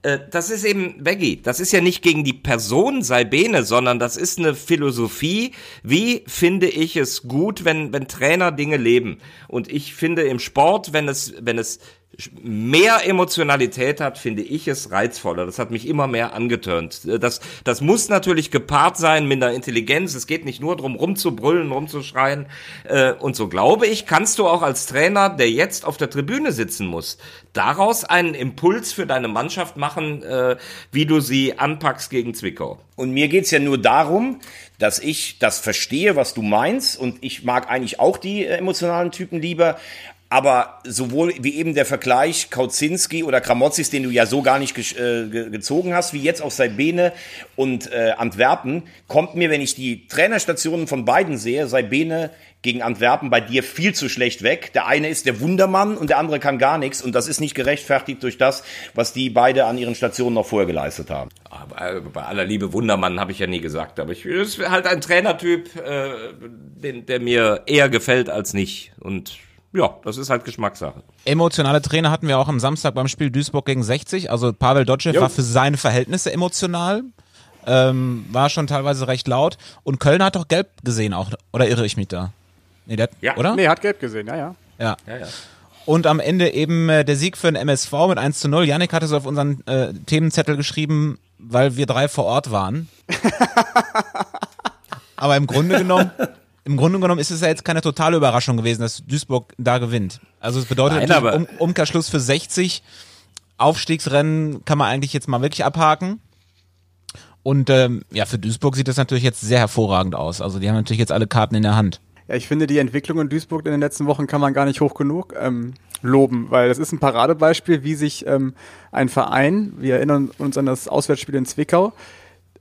äh, das ist eben Veggie, das ist ja nicht gegen die Person Saibene, sondern das ist eine Philosophie. Wie finde ich es gut, wenn, wenn Trainer Dinge leben? Und ich finde im Sport, wenn es, wenn es mehr Emotionalität hat, finde ich es reizvoller. Das hat mich immer mehr angetörnt. Das, das muss natürlich gepaart sein mit einer Intelligenz. Es geht nicht nur darum, rumzubrüllen, rumzuschreien. Äh, Und so glaube ich, kannst du auch als Trainer, der jetzt auf der Tribüne sitzen muss, daraus einen Impuls für deine Mannschaft machen, äh, wie du sie anpackst gegen Zwickau. Und mir geht's ja nur darum, dass ich das verstehe, was du meinst. Und ich mag eigentlich auch die äh, emotionalen Typen lieber. Aber sowohl wie eben der Vergleich Kautzinski oder Kramotzis, den du ja so gar nicht gesch- äh, ge gezogen hast, wie jetzt auf Saibene und äh, Antwerpen, kommt mir, wenn ich die Trainerstationen von beiden sehe, Saibene gegen Antwerpen bei dir viel zu schlecht weg. Der eine ist der Wundermann und der andere kann gar nichts. Und das ist nicht gerechtfertigt durch das, was die beide an ihren Stationen noch vorher geleistet haben. Aber äh, bei aller Liebe Wundermann habe ich ja nie gesagt, aber ich ist halt ein Trainertyp, äh, den, der mir eher gefällt als nicht. Und ja, das ist halt Geschmackssache. Emotionale Trainer hatten wir auch am Samstag beim Spiel Duisburg gegen 60. Also Pavel Dotschew war für seine Verhältnisse emotional. Ähm, war schon teilweise recht laut. Und Köln hat doch gelb gesehen auch. Oder irre ich mich da? Nee, der, Ja. oder? Nee, hat gelb gesehen, ja, ja. Ja. Ja, ja. Und am Ende eben äh, der Sieg für den MSV mit 1 zu 0. Yannick hatte es auf unseren äh, Themenzettel geschrieben, weil wir drei vor Ort waren. [laughs] Aber im Grunde genommen, im Grunde genommen ist es ja jetzt keine totale Überraschung gewesen, dass Duisburg da gewinnt. Also es bedeutet Nein, um, Umkehrschluss für 60. Aufstiegsrennen kann man eigentlich jetzt mal wirklich abhaken. Und ähm, ja, für Duisburg sieht das natürlich jetzt sehr hervorragend aus. Also die haben natürlich jetzt alle Karten in der Hand. Ja, ich finde, die Entwicklung in Duisburg in den letzten Wochen kann man gar nicht hoch genug ähm, loben, weil das ist ein Paradebeispiel, wie sich ähm, ein Verein, wir erinnern uns an das Auswärtsspiel in Zwickau,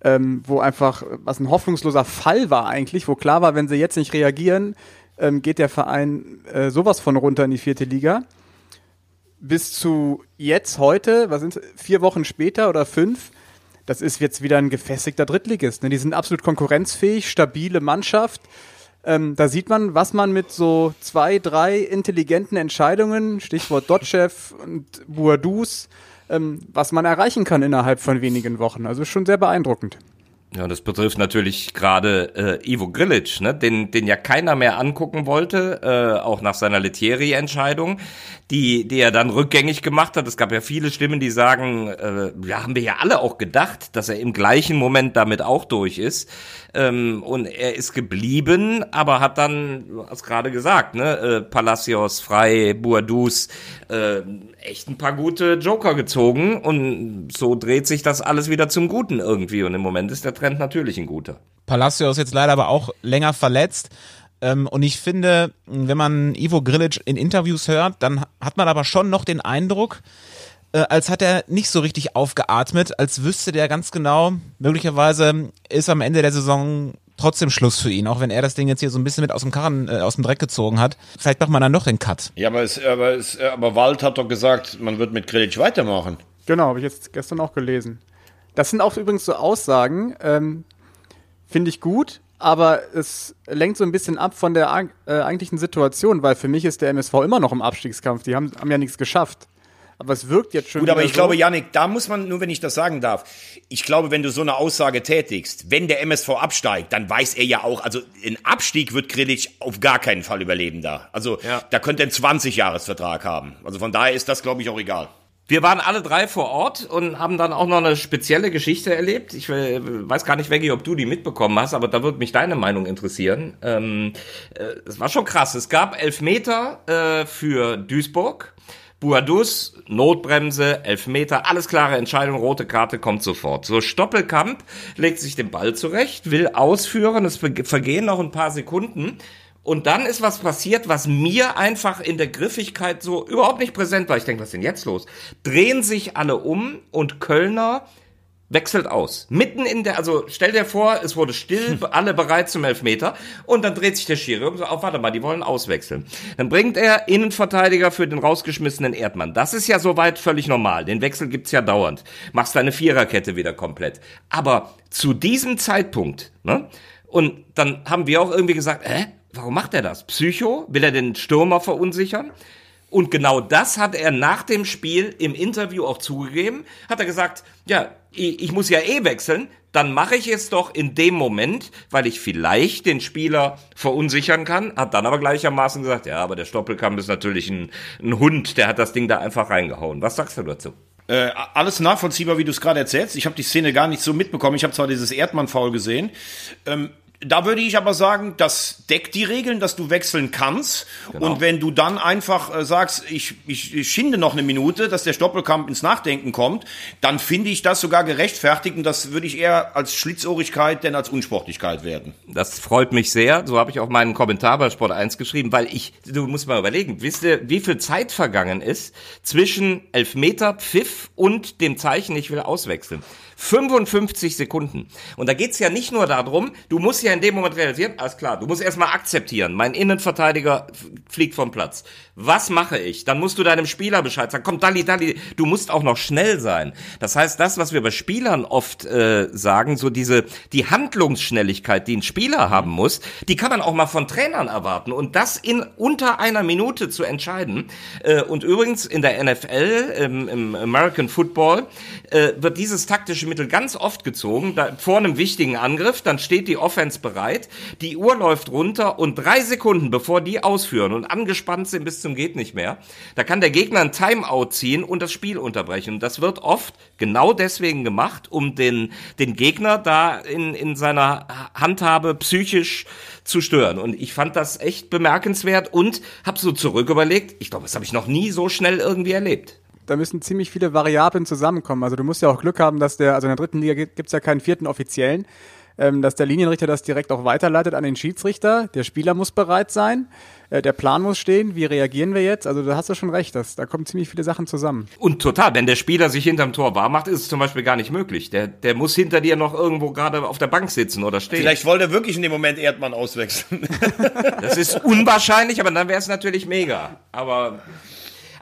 ähm, wo einfach, was ein hoffnungsloser Fall war eigentlich, wo klar war, wenn sie jetzt nicht reagieren, ähm, geht der Verein äh, sowas von runter in die vierte Liga. Bis zu jetzt, heute, was sind vier Wochen später oder fünf, das ist jetzt wieder ein gefestigter Drittligist. Ne? Die sind absolut konkurrenzfähig, stabile Mannschaft. Ähm, da sieht man, was man mit so zwei, drei intelligenten Entscheidungen, Stichwort Dotchev und Bourdous, ähm, was man erreichen kann innerhalb von wenigen Wochen. Also schon sehr beeindruckend. Ja, das betrifft natürlich gerade äh, Ivo Grilic, ne? den, den ja keiner mehr angucken wollte, äh, auch nach seiner Letieri-Entscheidung, die, die er dann rückgängig gemacht hat. Es gab ja viele Stimmen, die sagen, äh, ja, haben wir ja alle auch gedacht, dass er im gleichen Moment damit auch durch ist. Ähm, und er ist geblieben, aber hat dann, du hast gerade gesagt, ne, äh, Palacios, Frei, Boadus, äh, echt ein paar gute Joker gezogen und so dreht sich das alles wieder zum Guten irgendwie und im Moment ist der Trend natürlich ein guter. Palacios ist jetzt leider aber auch länger verletzt. Ähm, und ich finde, wenn man Ivo Grilic in Interviews hört, dann hat man aber schon noch den Eindruck, äh, als hat er nicht so richtig aufgeatmet, als wüsste der ganz genau, möglicherweise ist am Ende der Saison trotzdem Schluss für ihn, auch wenn er das Ding jetzt hier so ein bisschen mit aus dem Karren, äh, aus dem Dreck gezogen hat. Vielleicht macht man dann doch den Cut. Ja, aber, es, aber, es, aber Wald hat doch gesagt, man wird mit Grilic weitermachen. Genau, habe ich jetzt gestern auch gelesen. Das sind auch übrigens so Aussagen, ähm, finde ich gut, aber es lenkt so ein bisschen ab von der äh, eigentlichen Situation, weil für mich ist der MSV immer noch im Abstiegskampf. Die haben, haben ja nichts geschafft. Aber es wirkt jetzt schon. Gut, aber ich so. glaube, Yannick, da muss man, nur wenn ich das sagen darf, ich glaube, wenn du so eine Aussage tätigst, wenn der MSV absteigt, dann weiß er ja auch, also in Abstieg wird Grilic auf gar keinen Fall überleben da. Also Ja. da könnte er einen 20-Jahres-Vertrag haben. Also von daher ist das, glaube ich, auch egal. Wir waren alle drei vor Ort und haben dann auch noch eine spezielle Geschichte erlebt. Ich weiß gar nicht, Veggie, ob du die mitbekommen hast, aber da würde mich deine Meinung interessieren. Ähm, äh, es war schon krass. Es gab Elfmeter äh, für Duisburg. Buadus, Notbremse, Elfmeter, alles klare Entscheidung, rote Karte kommt sofort. So, Stoppelkamp legt sich den Ball zurecht, will ausführen, es ver- vergehen noch ein paar Sekunden. Und dann ist was passiert, was mir einfach in der Griffigkeit so überhaupt nicht präsent war. Ich denke, was ist denn jetzt los? Drehen sich alle um und Kölner wechselt aus. Mitten in der, also stell dir vor, es wurde still, alle bereit zum Elfmeter und dann dreht sich der Schiri um sagt, oh, warte mal, die wollen auswechseln. Dann bringt er Innenverteidiger für den rausgeschmissenen Erdmann. Das ist ja soweit völlig normal. Den Wechsel gibt's ja dauernd. Machst deine Viererkette wieder komplett. Aber zu diesem Zeitpunkt, ne? Und dann haben wir auch irgendwie gesagt, hä? Warum macht er das? Psycho? Will er den Stürmer verunsichern? Und genau das hat er nach dem Spiel im Interview auch zugegeben. Hat er gesagt, ja, ich muss ja eh wechseln, dann mache ich es doch in dem Moment, weil ich vielleicht den Spieler verunsichern kann. Hat dann aber gleichermaßen gesagt, ja, aber der Stoppelkamp ist natürlich ein, ein Hund, der hat das Ding da einfach reingehauen. Was sagst du dazu? Äh, alles nachvollziehbar, wie du es gerade erzählst. Ich habe die Szene gar nicht so mitbekommen. Ich habe zwar dieses Erdmann-Foul gesehen. Ähm, da würde ich aber sagen, das deckt die Regeln, dass du wechseln kannst. Und wenn du dann einfach äh, sagst, ich, ich, ich schinde noch eine Minute, dass der Stoppelkamp ins Nachdenken kommt, dann finde ich das sogar gerechtfertigt. Und das würde ich eher als Schlitzohrigkeit denn als Unsportlichkeit werden. Das freut mich sehr. So habe ich auch meinen Kommentar bei Sport 1 geschrieben, weil ich, du musst mal überlegen, wisst ihr, wie viel Zeit vergangen ist zwischen Elfmeter, Pfiff und dem Zeichen, ich will auswechseln? 55 Sekunden. Und da geht's ja nicht nur darum, du musst ja in dem Moment realisieren, alles klar, du musst erstmal akzeptieren, mein Innenverteidiger fliegt vom Platz. Was mache ich? Dann musst du deinem Spieler Bescheid sagen, komm, Dalli, Dalli, du musst auch noch schnell sein. Das heißt, das, was wir bei Spielern oft äh, sagen, so diese, die Handlungsschnelligkeit, die ein Spieler haben muss, die kann man auch mal von Trainern erwarten. Und das in unter einer Minute zu entscheiden. Äh, und übrigens in der NFL, im, im American Football, äh, wird dieses taktische Mittel ganz oft gezogen. Da, vor einem wichtigen Angriff, dann steht die Offense bereit, die Uhr läuft runter und drei Sekunden, bevor die ausführen und angespannt sind bis zum geht nicht mehr, da kann der Gegner ein Timeout ziehen und das Spiel unterbrechen. Und das wird oft genau deswegen gemacht, um den, den Gegner da in, in seiner Handhabe psychisch zu stören. Und ich fand das echt bemerkenswert und habe so zurück überlegt, ich glaube, das habe ich noch nie so schnell irgendwie erlebt. Da müssen ziemlich viele Variablen zusammenkommen. Also du musst ja auch Glück haben, dass der, also in der dritten Liga gibt es ja keinen vierten Offiziellen, ähm, dass der Linienrichter das direkt auch weiterleitet an den Schiedsrichter. Der Spieler muss bereit sein, äh, der Plan muss stehen. Wie reagieren wir jetzt? Also da hast du schon recht, dass, da kommen ziemlich viele Sachen zusammen. Und total, wenn der Spieler sich hinterm Tor wahr macht, ist es zum Beispiel gar nicht möglich. Der, der muss hinter dir noch irgendwo gerade auf der Bank sitzen oder stehen. Vielleicht wollte er wirklich in dem Moment Erdmann auswechseln. Das ist unwahrscheinlich, aber dann wäre es natürlich mega. Aber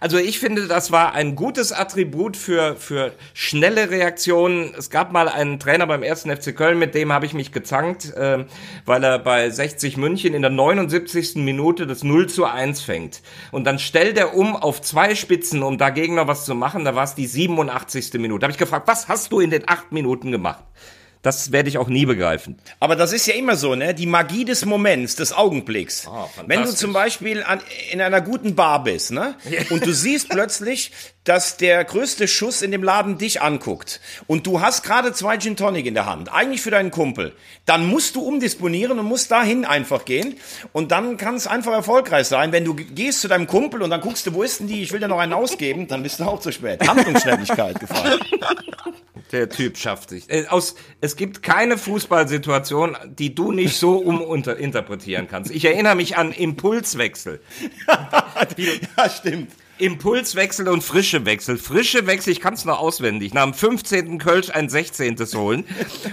also ich finde, das war ein gutes Attribut für, für schnelle Reaktionen. Es gab mal einen Trainer beim ersten FC Köln, mit dem habe ich mich gezankt, äh, weil er bei 60 München in der 79. Minute das 0 zu 1 fängt. Und dann stellt er um auf zwei Spitzen, um dagegen noch was zu machen. Da war es die 87. Minute. Da habe ich gefragt, was hast du in den acht Minuten gemacht? Das werde ich auch nie begreifen. Aber das ist ja immer so, ne? Die Magie des Moments, des Augenblicks. Ah, Wenn du zum Beispiel an, in einer guten Bar bist, ne? Und du siehst plötzlich, dass der größte Schuss in dem Laden dich anguckt und du hast gerade zwei Gin Tonic in der Hand, eigentlich für deinen Kumpel, dann musst du umdisponieren und musst dahin einfach gehen und dann kann es einfach erfolgreich sein. Wenn du gehst zu deinem Kumpel und dann guckst du, wo ist denn die, ich will dir noch einen ausgeben, dann bist du auch zu spät. Handlungsschnelligkeit gefallen. [laughs] Der Typ schafft sich. Äh, aus, es gibt keine Fußballsituation, die du nicht so uminterpretieren kannst. Ich erinnere mich an Impulswechsel. [laughs] ja, stimmt. Impulswechsel und frische Wechsel. Frische Wechsel, ich kann es noch auswendig. Nach dem 15. Kölsch ein 16. holen.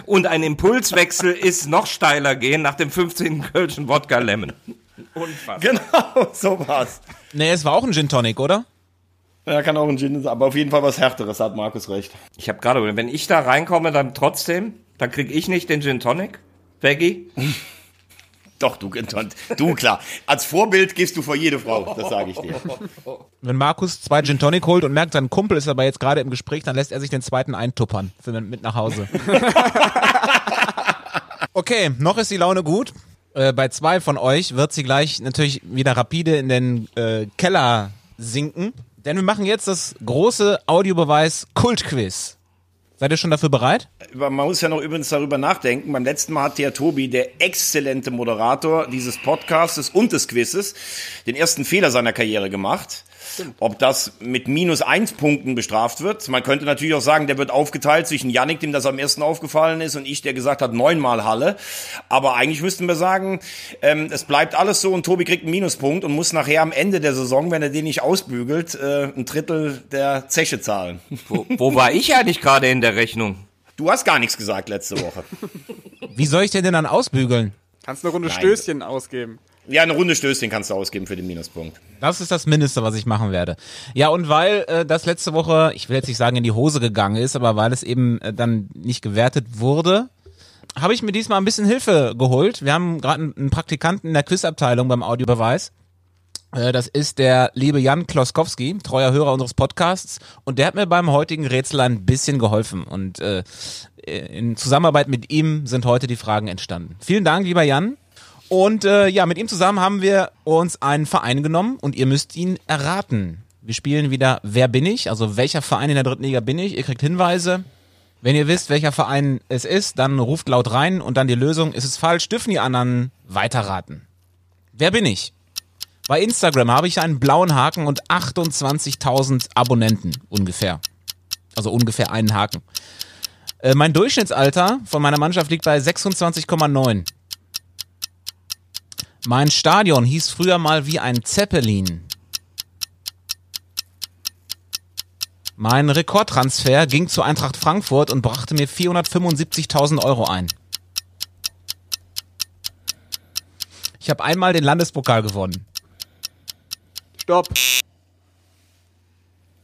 Und ein Impulswechsel ist noch steiler gehen nach dem 15. Kölsch ein Wodka Lemon. Unfassbar. Genau, so war's. Nee, es war auch ein Gin Tonic, oder? Ja, kann auch ein Gin sein, aber auf jeden Fall was Härteres, hat Markus recht. Ich habe gerade, wenn ich da reinkomme, dann trotzdem, dann krieg ich nicht den Gin Tonic. Veggie. Doch, du, du klar. Als Vorbild gehst du vor jede Frau, das sage ich dir. Wenn Markus zwei Gin Tonic holt und merkt, sein Kumpel ist aber jetzt gerade im Gespräch, dann lässt er sich den zweiten eintuppern für mit nach Hause. [laughs] okay, noch ist die Laune gut. Äh, bei zwei von euch wird sie gleich natürlich wieder rapide in den äh, Keller sinken. Denn wir machen jetzt das große Audiobeweis Kultquiz. Seid ihr schon dafür bereit? Man muss ja noch übrigens darüber nachdenken. Beim letzten Mal hat ja Tobi, der exzellente Moderator dieses Podcastes und des Quizzes, den ersten Fehler seiner Karriere gemacht. Ob das mit minus eins Punkten bestraft wird. Man könnte natürlich auch sagen, der wird aufgeteilt zwischen Yannick, dem das am ersten aufgefallen ist, und ich, der gesagt hat, neunmal Halle. Aber eigentlich müssten wir sagen, ähm, es bleibt alles so und Tobi kriegt einen Minuspunkt und muss nachher am Ende der Saison, wenn er den nicht ausbügelt, äh, ein Drittel der Zeche zahlen. Wo, wo war ich eigentlich gerade in der Rechnung? Du hast gar nichts gesagt letzte Woche. Wie soll ich denn denn dann ausbügeln? Kannst eine Runde Nein. Stößchen ausgeben. Ja, eine Runde Stößchen kannst du ausgeben für den Minuspunkt. Das ist das Mindeste, was ich machen werde. Ja, und weil äh, das letzte Woche, ich will jetzt nicht sagen in die Hose gegangen ist, aber weil es eben äh, dann nicht gewertet wurde, habe ich mir diesmal ein bisschen Hilfe geholt. Wir haben gerade einen, Praktikanten in der Quizabteilung beim Audiobeweis. Äh, das ist der liebe Jan Kloskowski, treuer Hörer unseres Podcasts. Und der hat mir beim heutigen Rätsel ein bisschen geholfen. Und äh, in Zusammenarbeit mit ihm sind heute die Fragen entstanden. Vielen Dank, lieber Jan. Und äh, ja, mit ihm zusammen haben wir uns einen Verein genommen und ihr müsst ihn erraten. Wir spielen wieder Wer bin ich? Also welcher Verein in der dritten Liga bin ich? Ihr kriegt Hinweise. Wenn ihr wisst, welcher Verein es ist, dann ruft laut rein und dann die Lösung. Ist es falsch, dürfen die anderen weiterraten. Wer bin ich? Bei Instagram habe ich einen blauen Haken und 28.000 Abonnenten ungefähr. Also ungefähr einen Haken. Äh, mein Durchschnittsalter von meiner Mannschaft liegt bei 26,9. Mein Stadion hieß früher mal wie ein Zeppelin. Mein Rekordtransfer ging zu Eintracht Frankfurt und brachte mir 475.000 Euro ein. Ich habe einmal den Landespokal gewonnen. Stopp.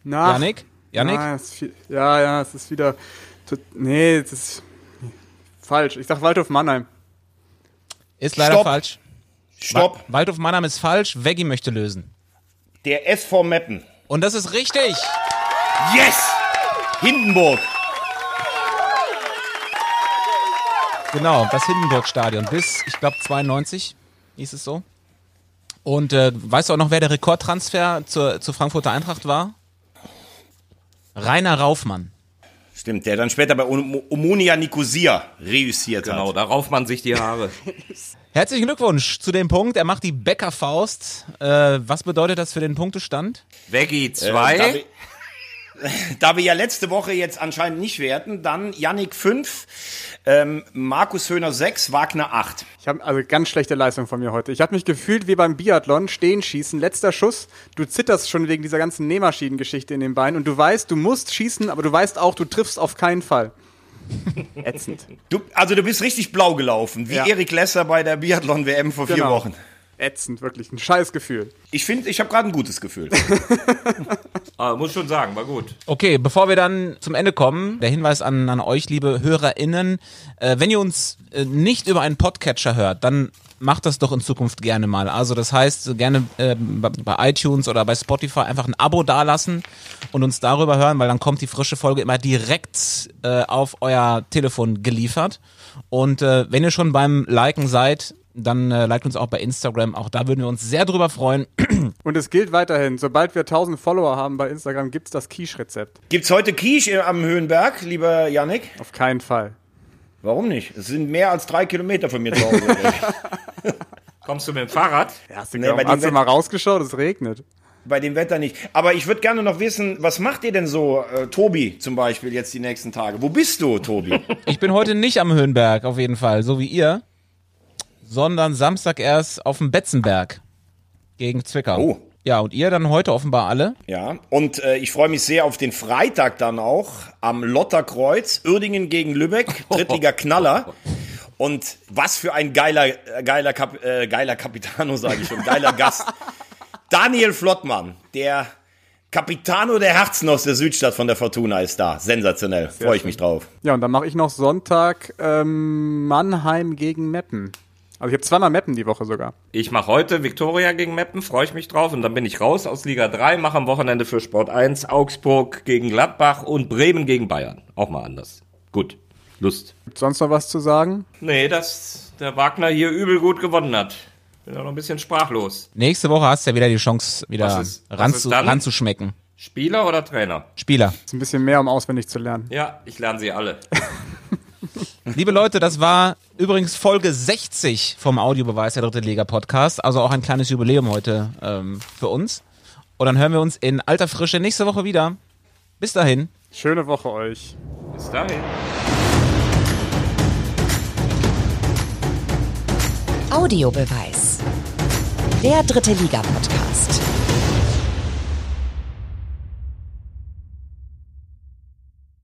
Na. Janik? Janik? Ist viel, ja, ja, es ist wieder. Nee, es ist falsch. Ich sag Waldhof Mannheim. Ist leider Stopp. falsch. Stopp. Wa- Waldhof Mannheim ist falsch. Veggie möchte lösen. Der SV Meppen. Und das ist richtig. Yes! Hindenburg. Genau, das Hindenburg-Stadion. Bis, ich glaube, 92 hieß es so. Und äh, weißt du auch noch, wer der Rekordtransfer zur, zur Frankfurter Eintracht war? Rainer Raufmann. Stimmt, der dann später bei Om- Omonia Nicosia reüssiert Genau, hat. darauf man sich die Haare. [laughs] Herzlichen Glückwunsch zu dem Punkt. Er macht die Bäckerfaust. Äh, was bedeutet das für den Punktestand? Veggie Äh, 2. da, wir, [laughs] da wir ja letzte Woche jetzt anscheinend nicht werten, dann Yannick 5, ähm, Markus Höhner 6, Wagner 8. Ich habe also ganz schlechte Leistung von mir heute. Ich habe mich gefühlt wie beim Biathlon, stehen schießen, letzter Schuss. Du zitterst schon wegen dieser ganzen Nähmaschinengeschichte in den Beinen und du weißt, du musst schießen, aber du weißt auch, du triffst auf keinen Fall. [laughs] Ätzend. Du, also du bist richtig blau gelaufen, wie Ja. Erik Lesser bei der Biathlon-WM vor vier Genau. Wochen. ätzend, wirklich. Ein scheiß Gefühl. Ich finde, ich habe gerade ein gutes Gefühl. Aber [laughs] muss schon sagen, war gut. Okay, bevor wir dann zum Ende kommen, der Hinweis an, an euch, liebe HörerInnen, äh, wenn ihr uns äh, nicht über einen Podcatcher hört, dann macht das doch in Zukunft gerne mal. Also das heißt, gerne äh, bei iTunes oder bei Spotify einfach ein Abo dalassen und uns darüber hören, weil dann kommt die frische Folge immer direkt äh, auf euer Telefon geliefert. Und äh, wenn ihr schon beim Liken seid, dann äh, liked uns auch bei Instagram. Auch da würden wir uns sehr drüber freuen. [clears throat] Und es gilt weiterhin, sobald wir 1000 Follower haben bei Instagram, gibt's das Quiche-Rezept. Gibt's heute Quiche am Höhenberg, lieber Yannick? Auf keinen Fall. Warum nicht? Es sind mehr als drei Kilometer von mir zu Hause. [laughs] Kommst du mit dem Fahrrad? Ja, hast du, Nee, hast du mal rausgeschaut? Es regnet. Bei dem Wetter nicht. Aber ich würde gerne noch wissen, was macht ihr denn so, äh, Tobi zum Beispiel, jetzt die nächsten Tage? Wo bist du, Tobi? [laughs] Ich bin heute nicht am Höhenberg, auf jeden Fall, so wie ihr, sondern Samstag erst auf dem Betzenberg gegen Zwickau. Oh. Ja, und ihr dann heute offenbar alle? Ja, und äh, ich freue mich sehr auf den Freitag dann auch am Lotterkreuz, Uerdingen gegen Lübeck, [laughs] Drittliga Knaller. Und was für ein geiler, äh, geiler, Kap, äh, geiler Capitano, [laughs] sage ich schon, geiler Gast. Daniel Flottmann, der Capitano der Herzen aus der Südstadt von der Fortuna ist da. Sensationell, freue ich mich drauf. Ja, und dann mache ich noch Sonntag ähm, Mannheim gegen Meppen. Also ich habe zweimal Meppen die Woche sogar. Ich mache heute Viktoria gegen Meppen, freue ich mich drauf. Und dann bin ich raus aus Liga 3, mache am Wochenende für Sport 1 Augsburg gegen Gladbach und Bremen gegen Bayern. Auch mal anders. Gut. Lust. Gibt's sonst noch was zu sagen? Nee, dass der Wagner hier übel gut gewonnen hat. Bin auch noch ein bisschen sprachlos. Nächste Woche hast du ja wieder die Chance, wieder ist- ranzu, ranzuschmecken. Spieler oder Trainer? Spieler. Ist ein bisschen mehr, um auswendig zu lernen. Ja, ich lerne sie alle. [laughs] Liebe Leute, das war übrigens Folge 60 vom Audiobeweis der Dritte Liga Podcast. Also auch ein kleines Jubiläum heute ähm, für uns. Und dann hören wir uns in alter Frische nächste Woche wieder. Bis dahin. Schöne Woche euch. Bis dahin. Audiobeweis. Der Dritte Liga Podcast.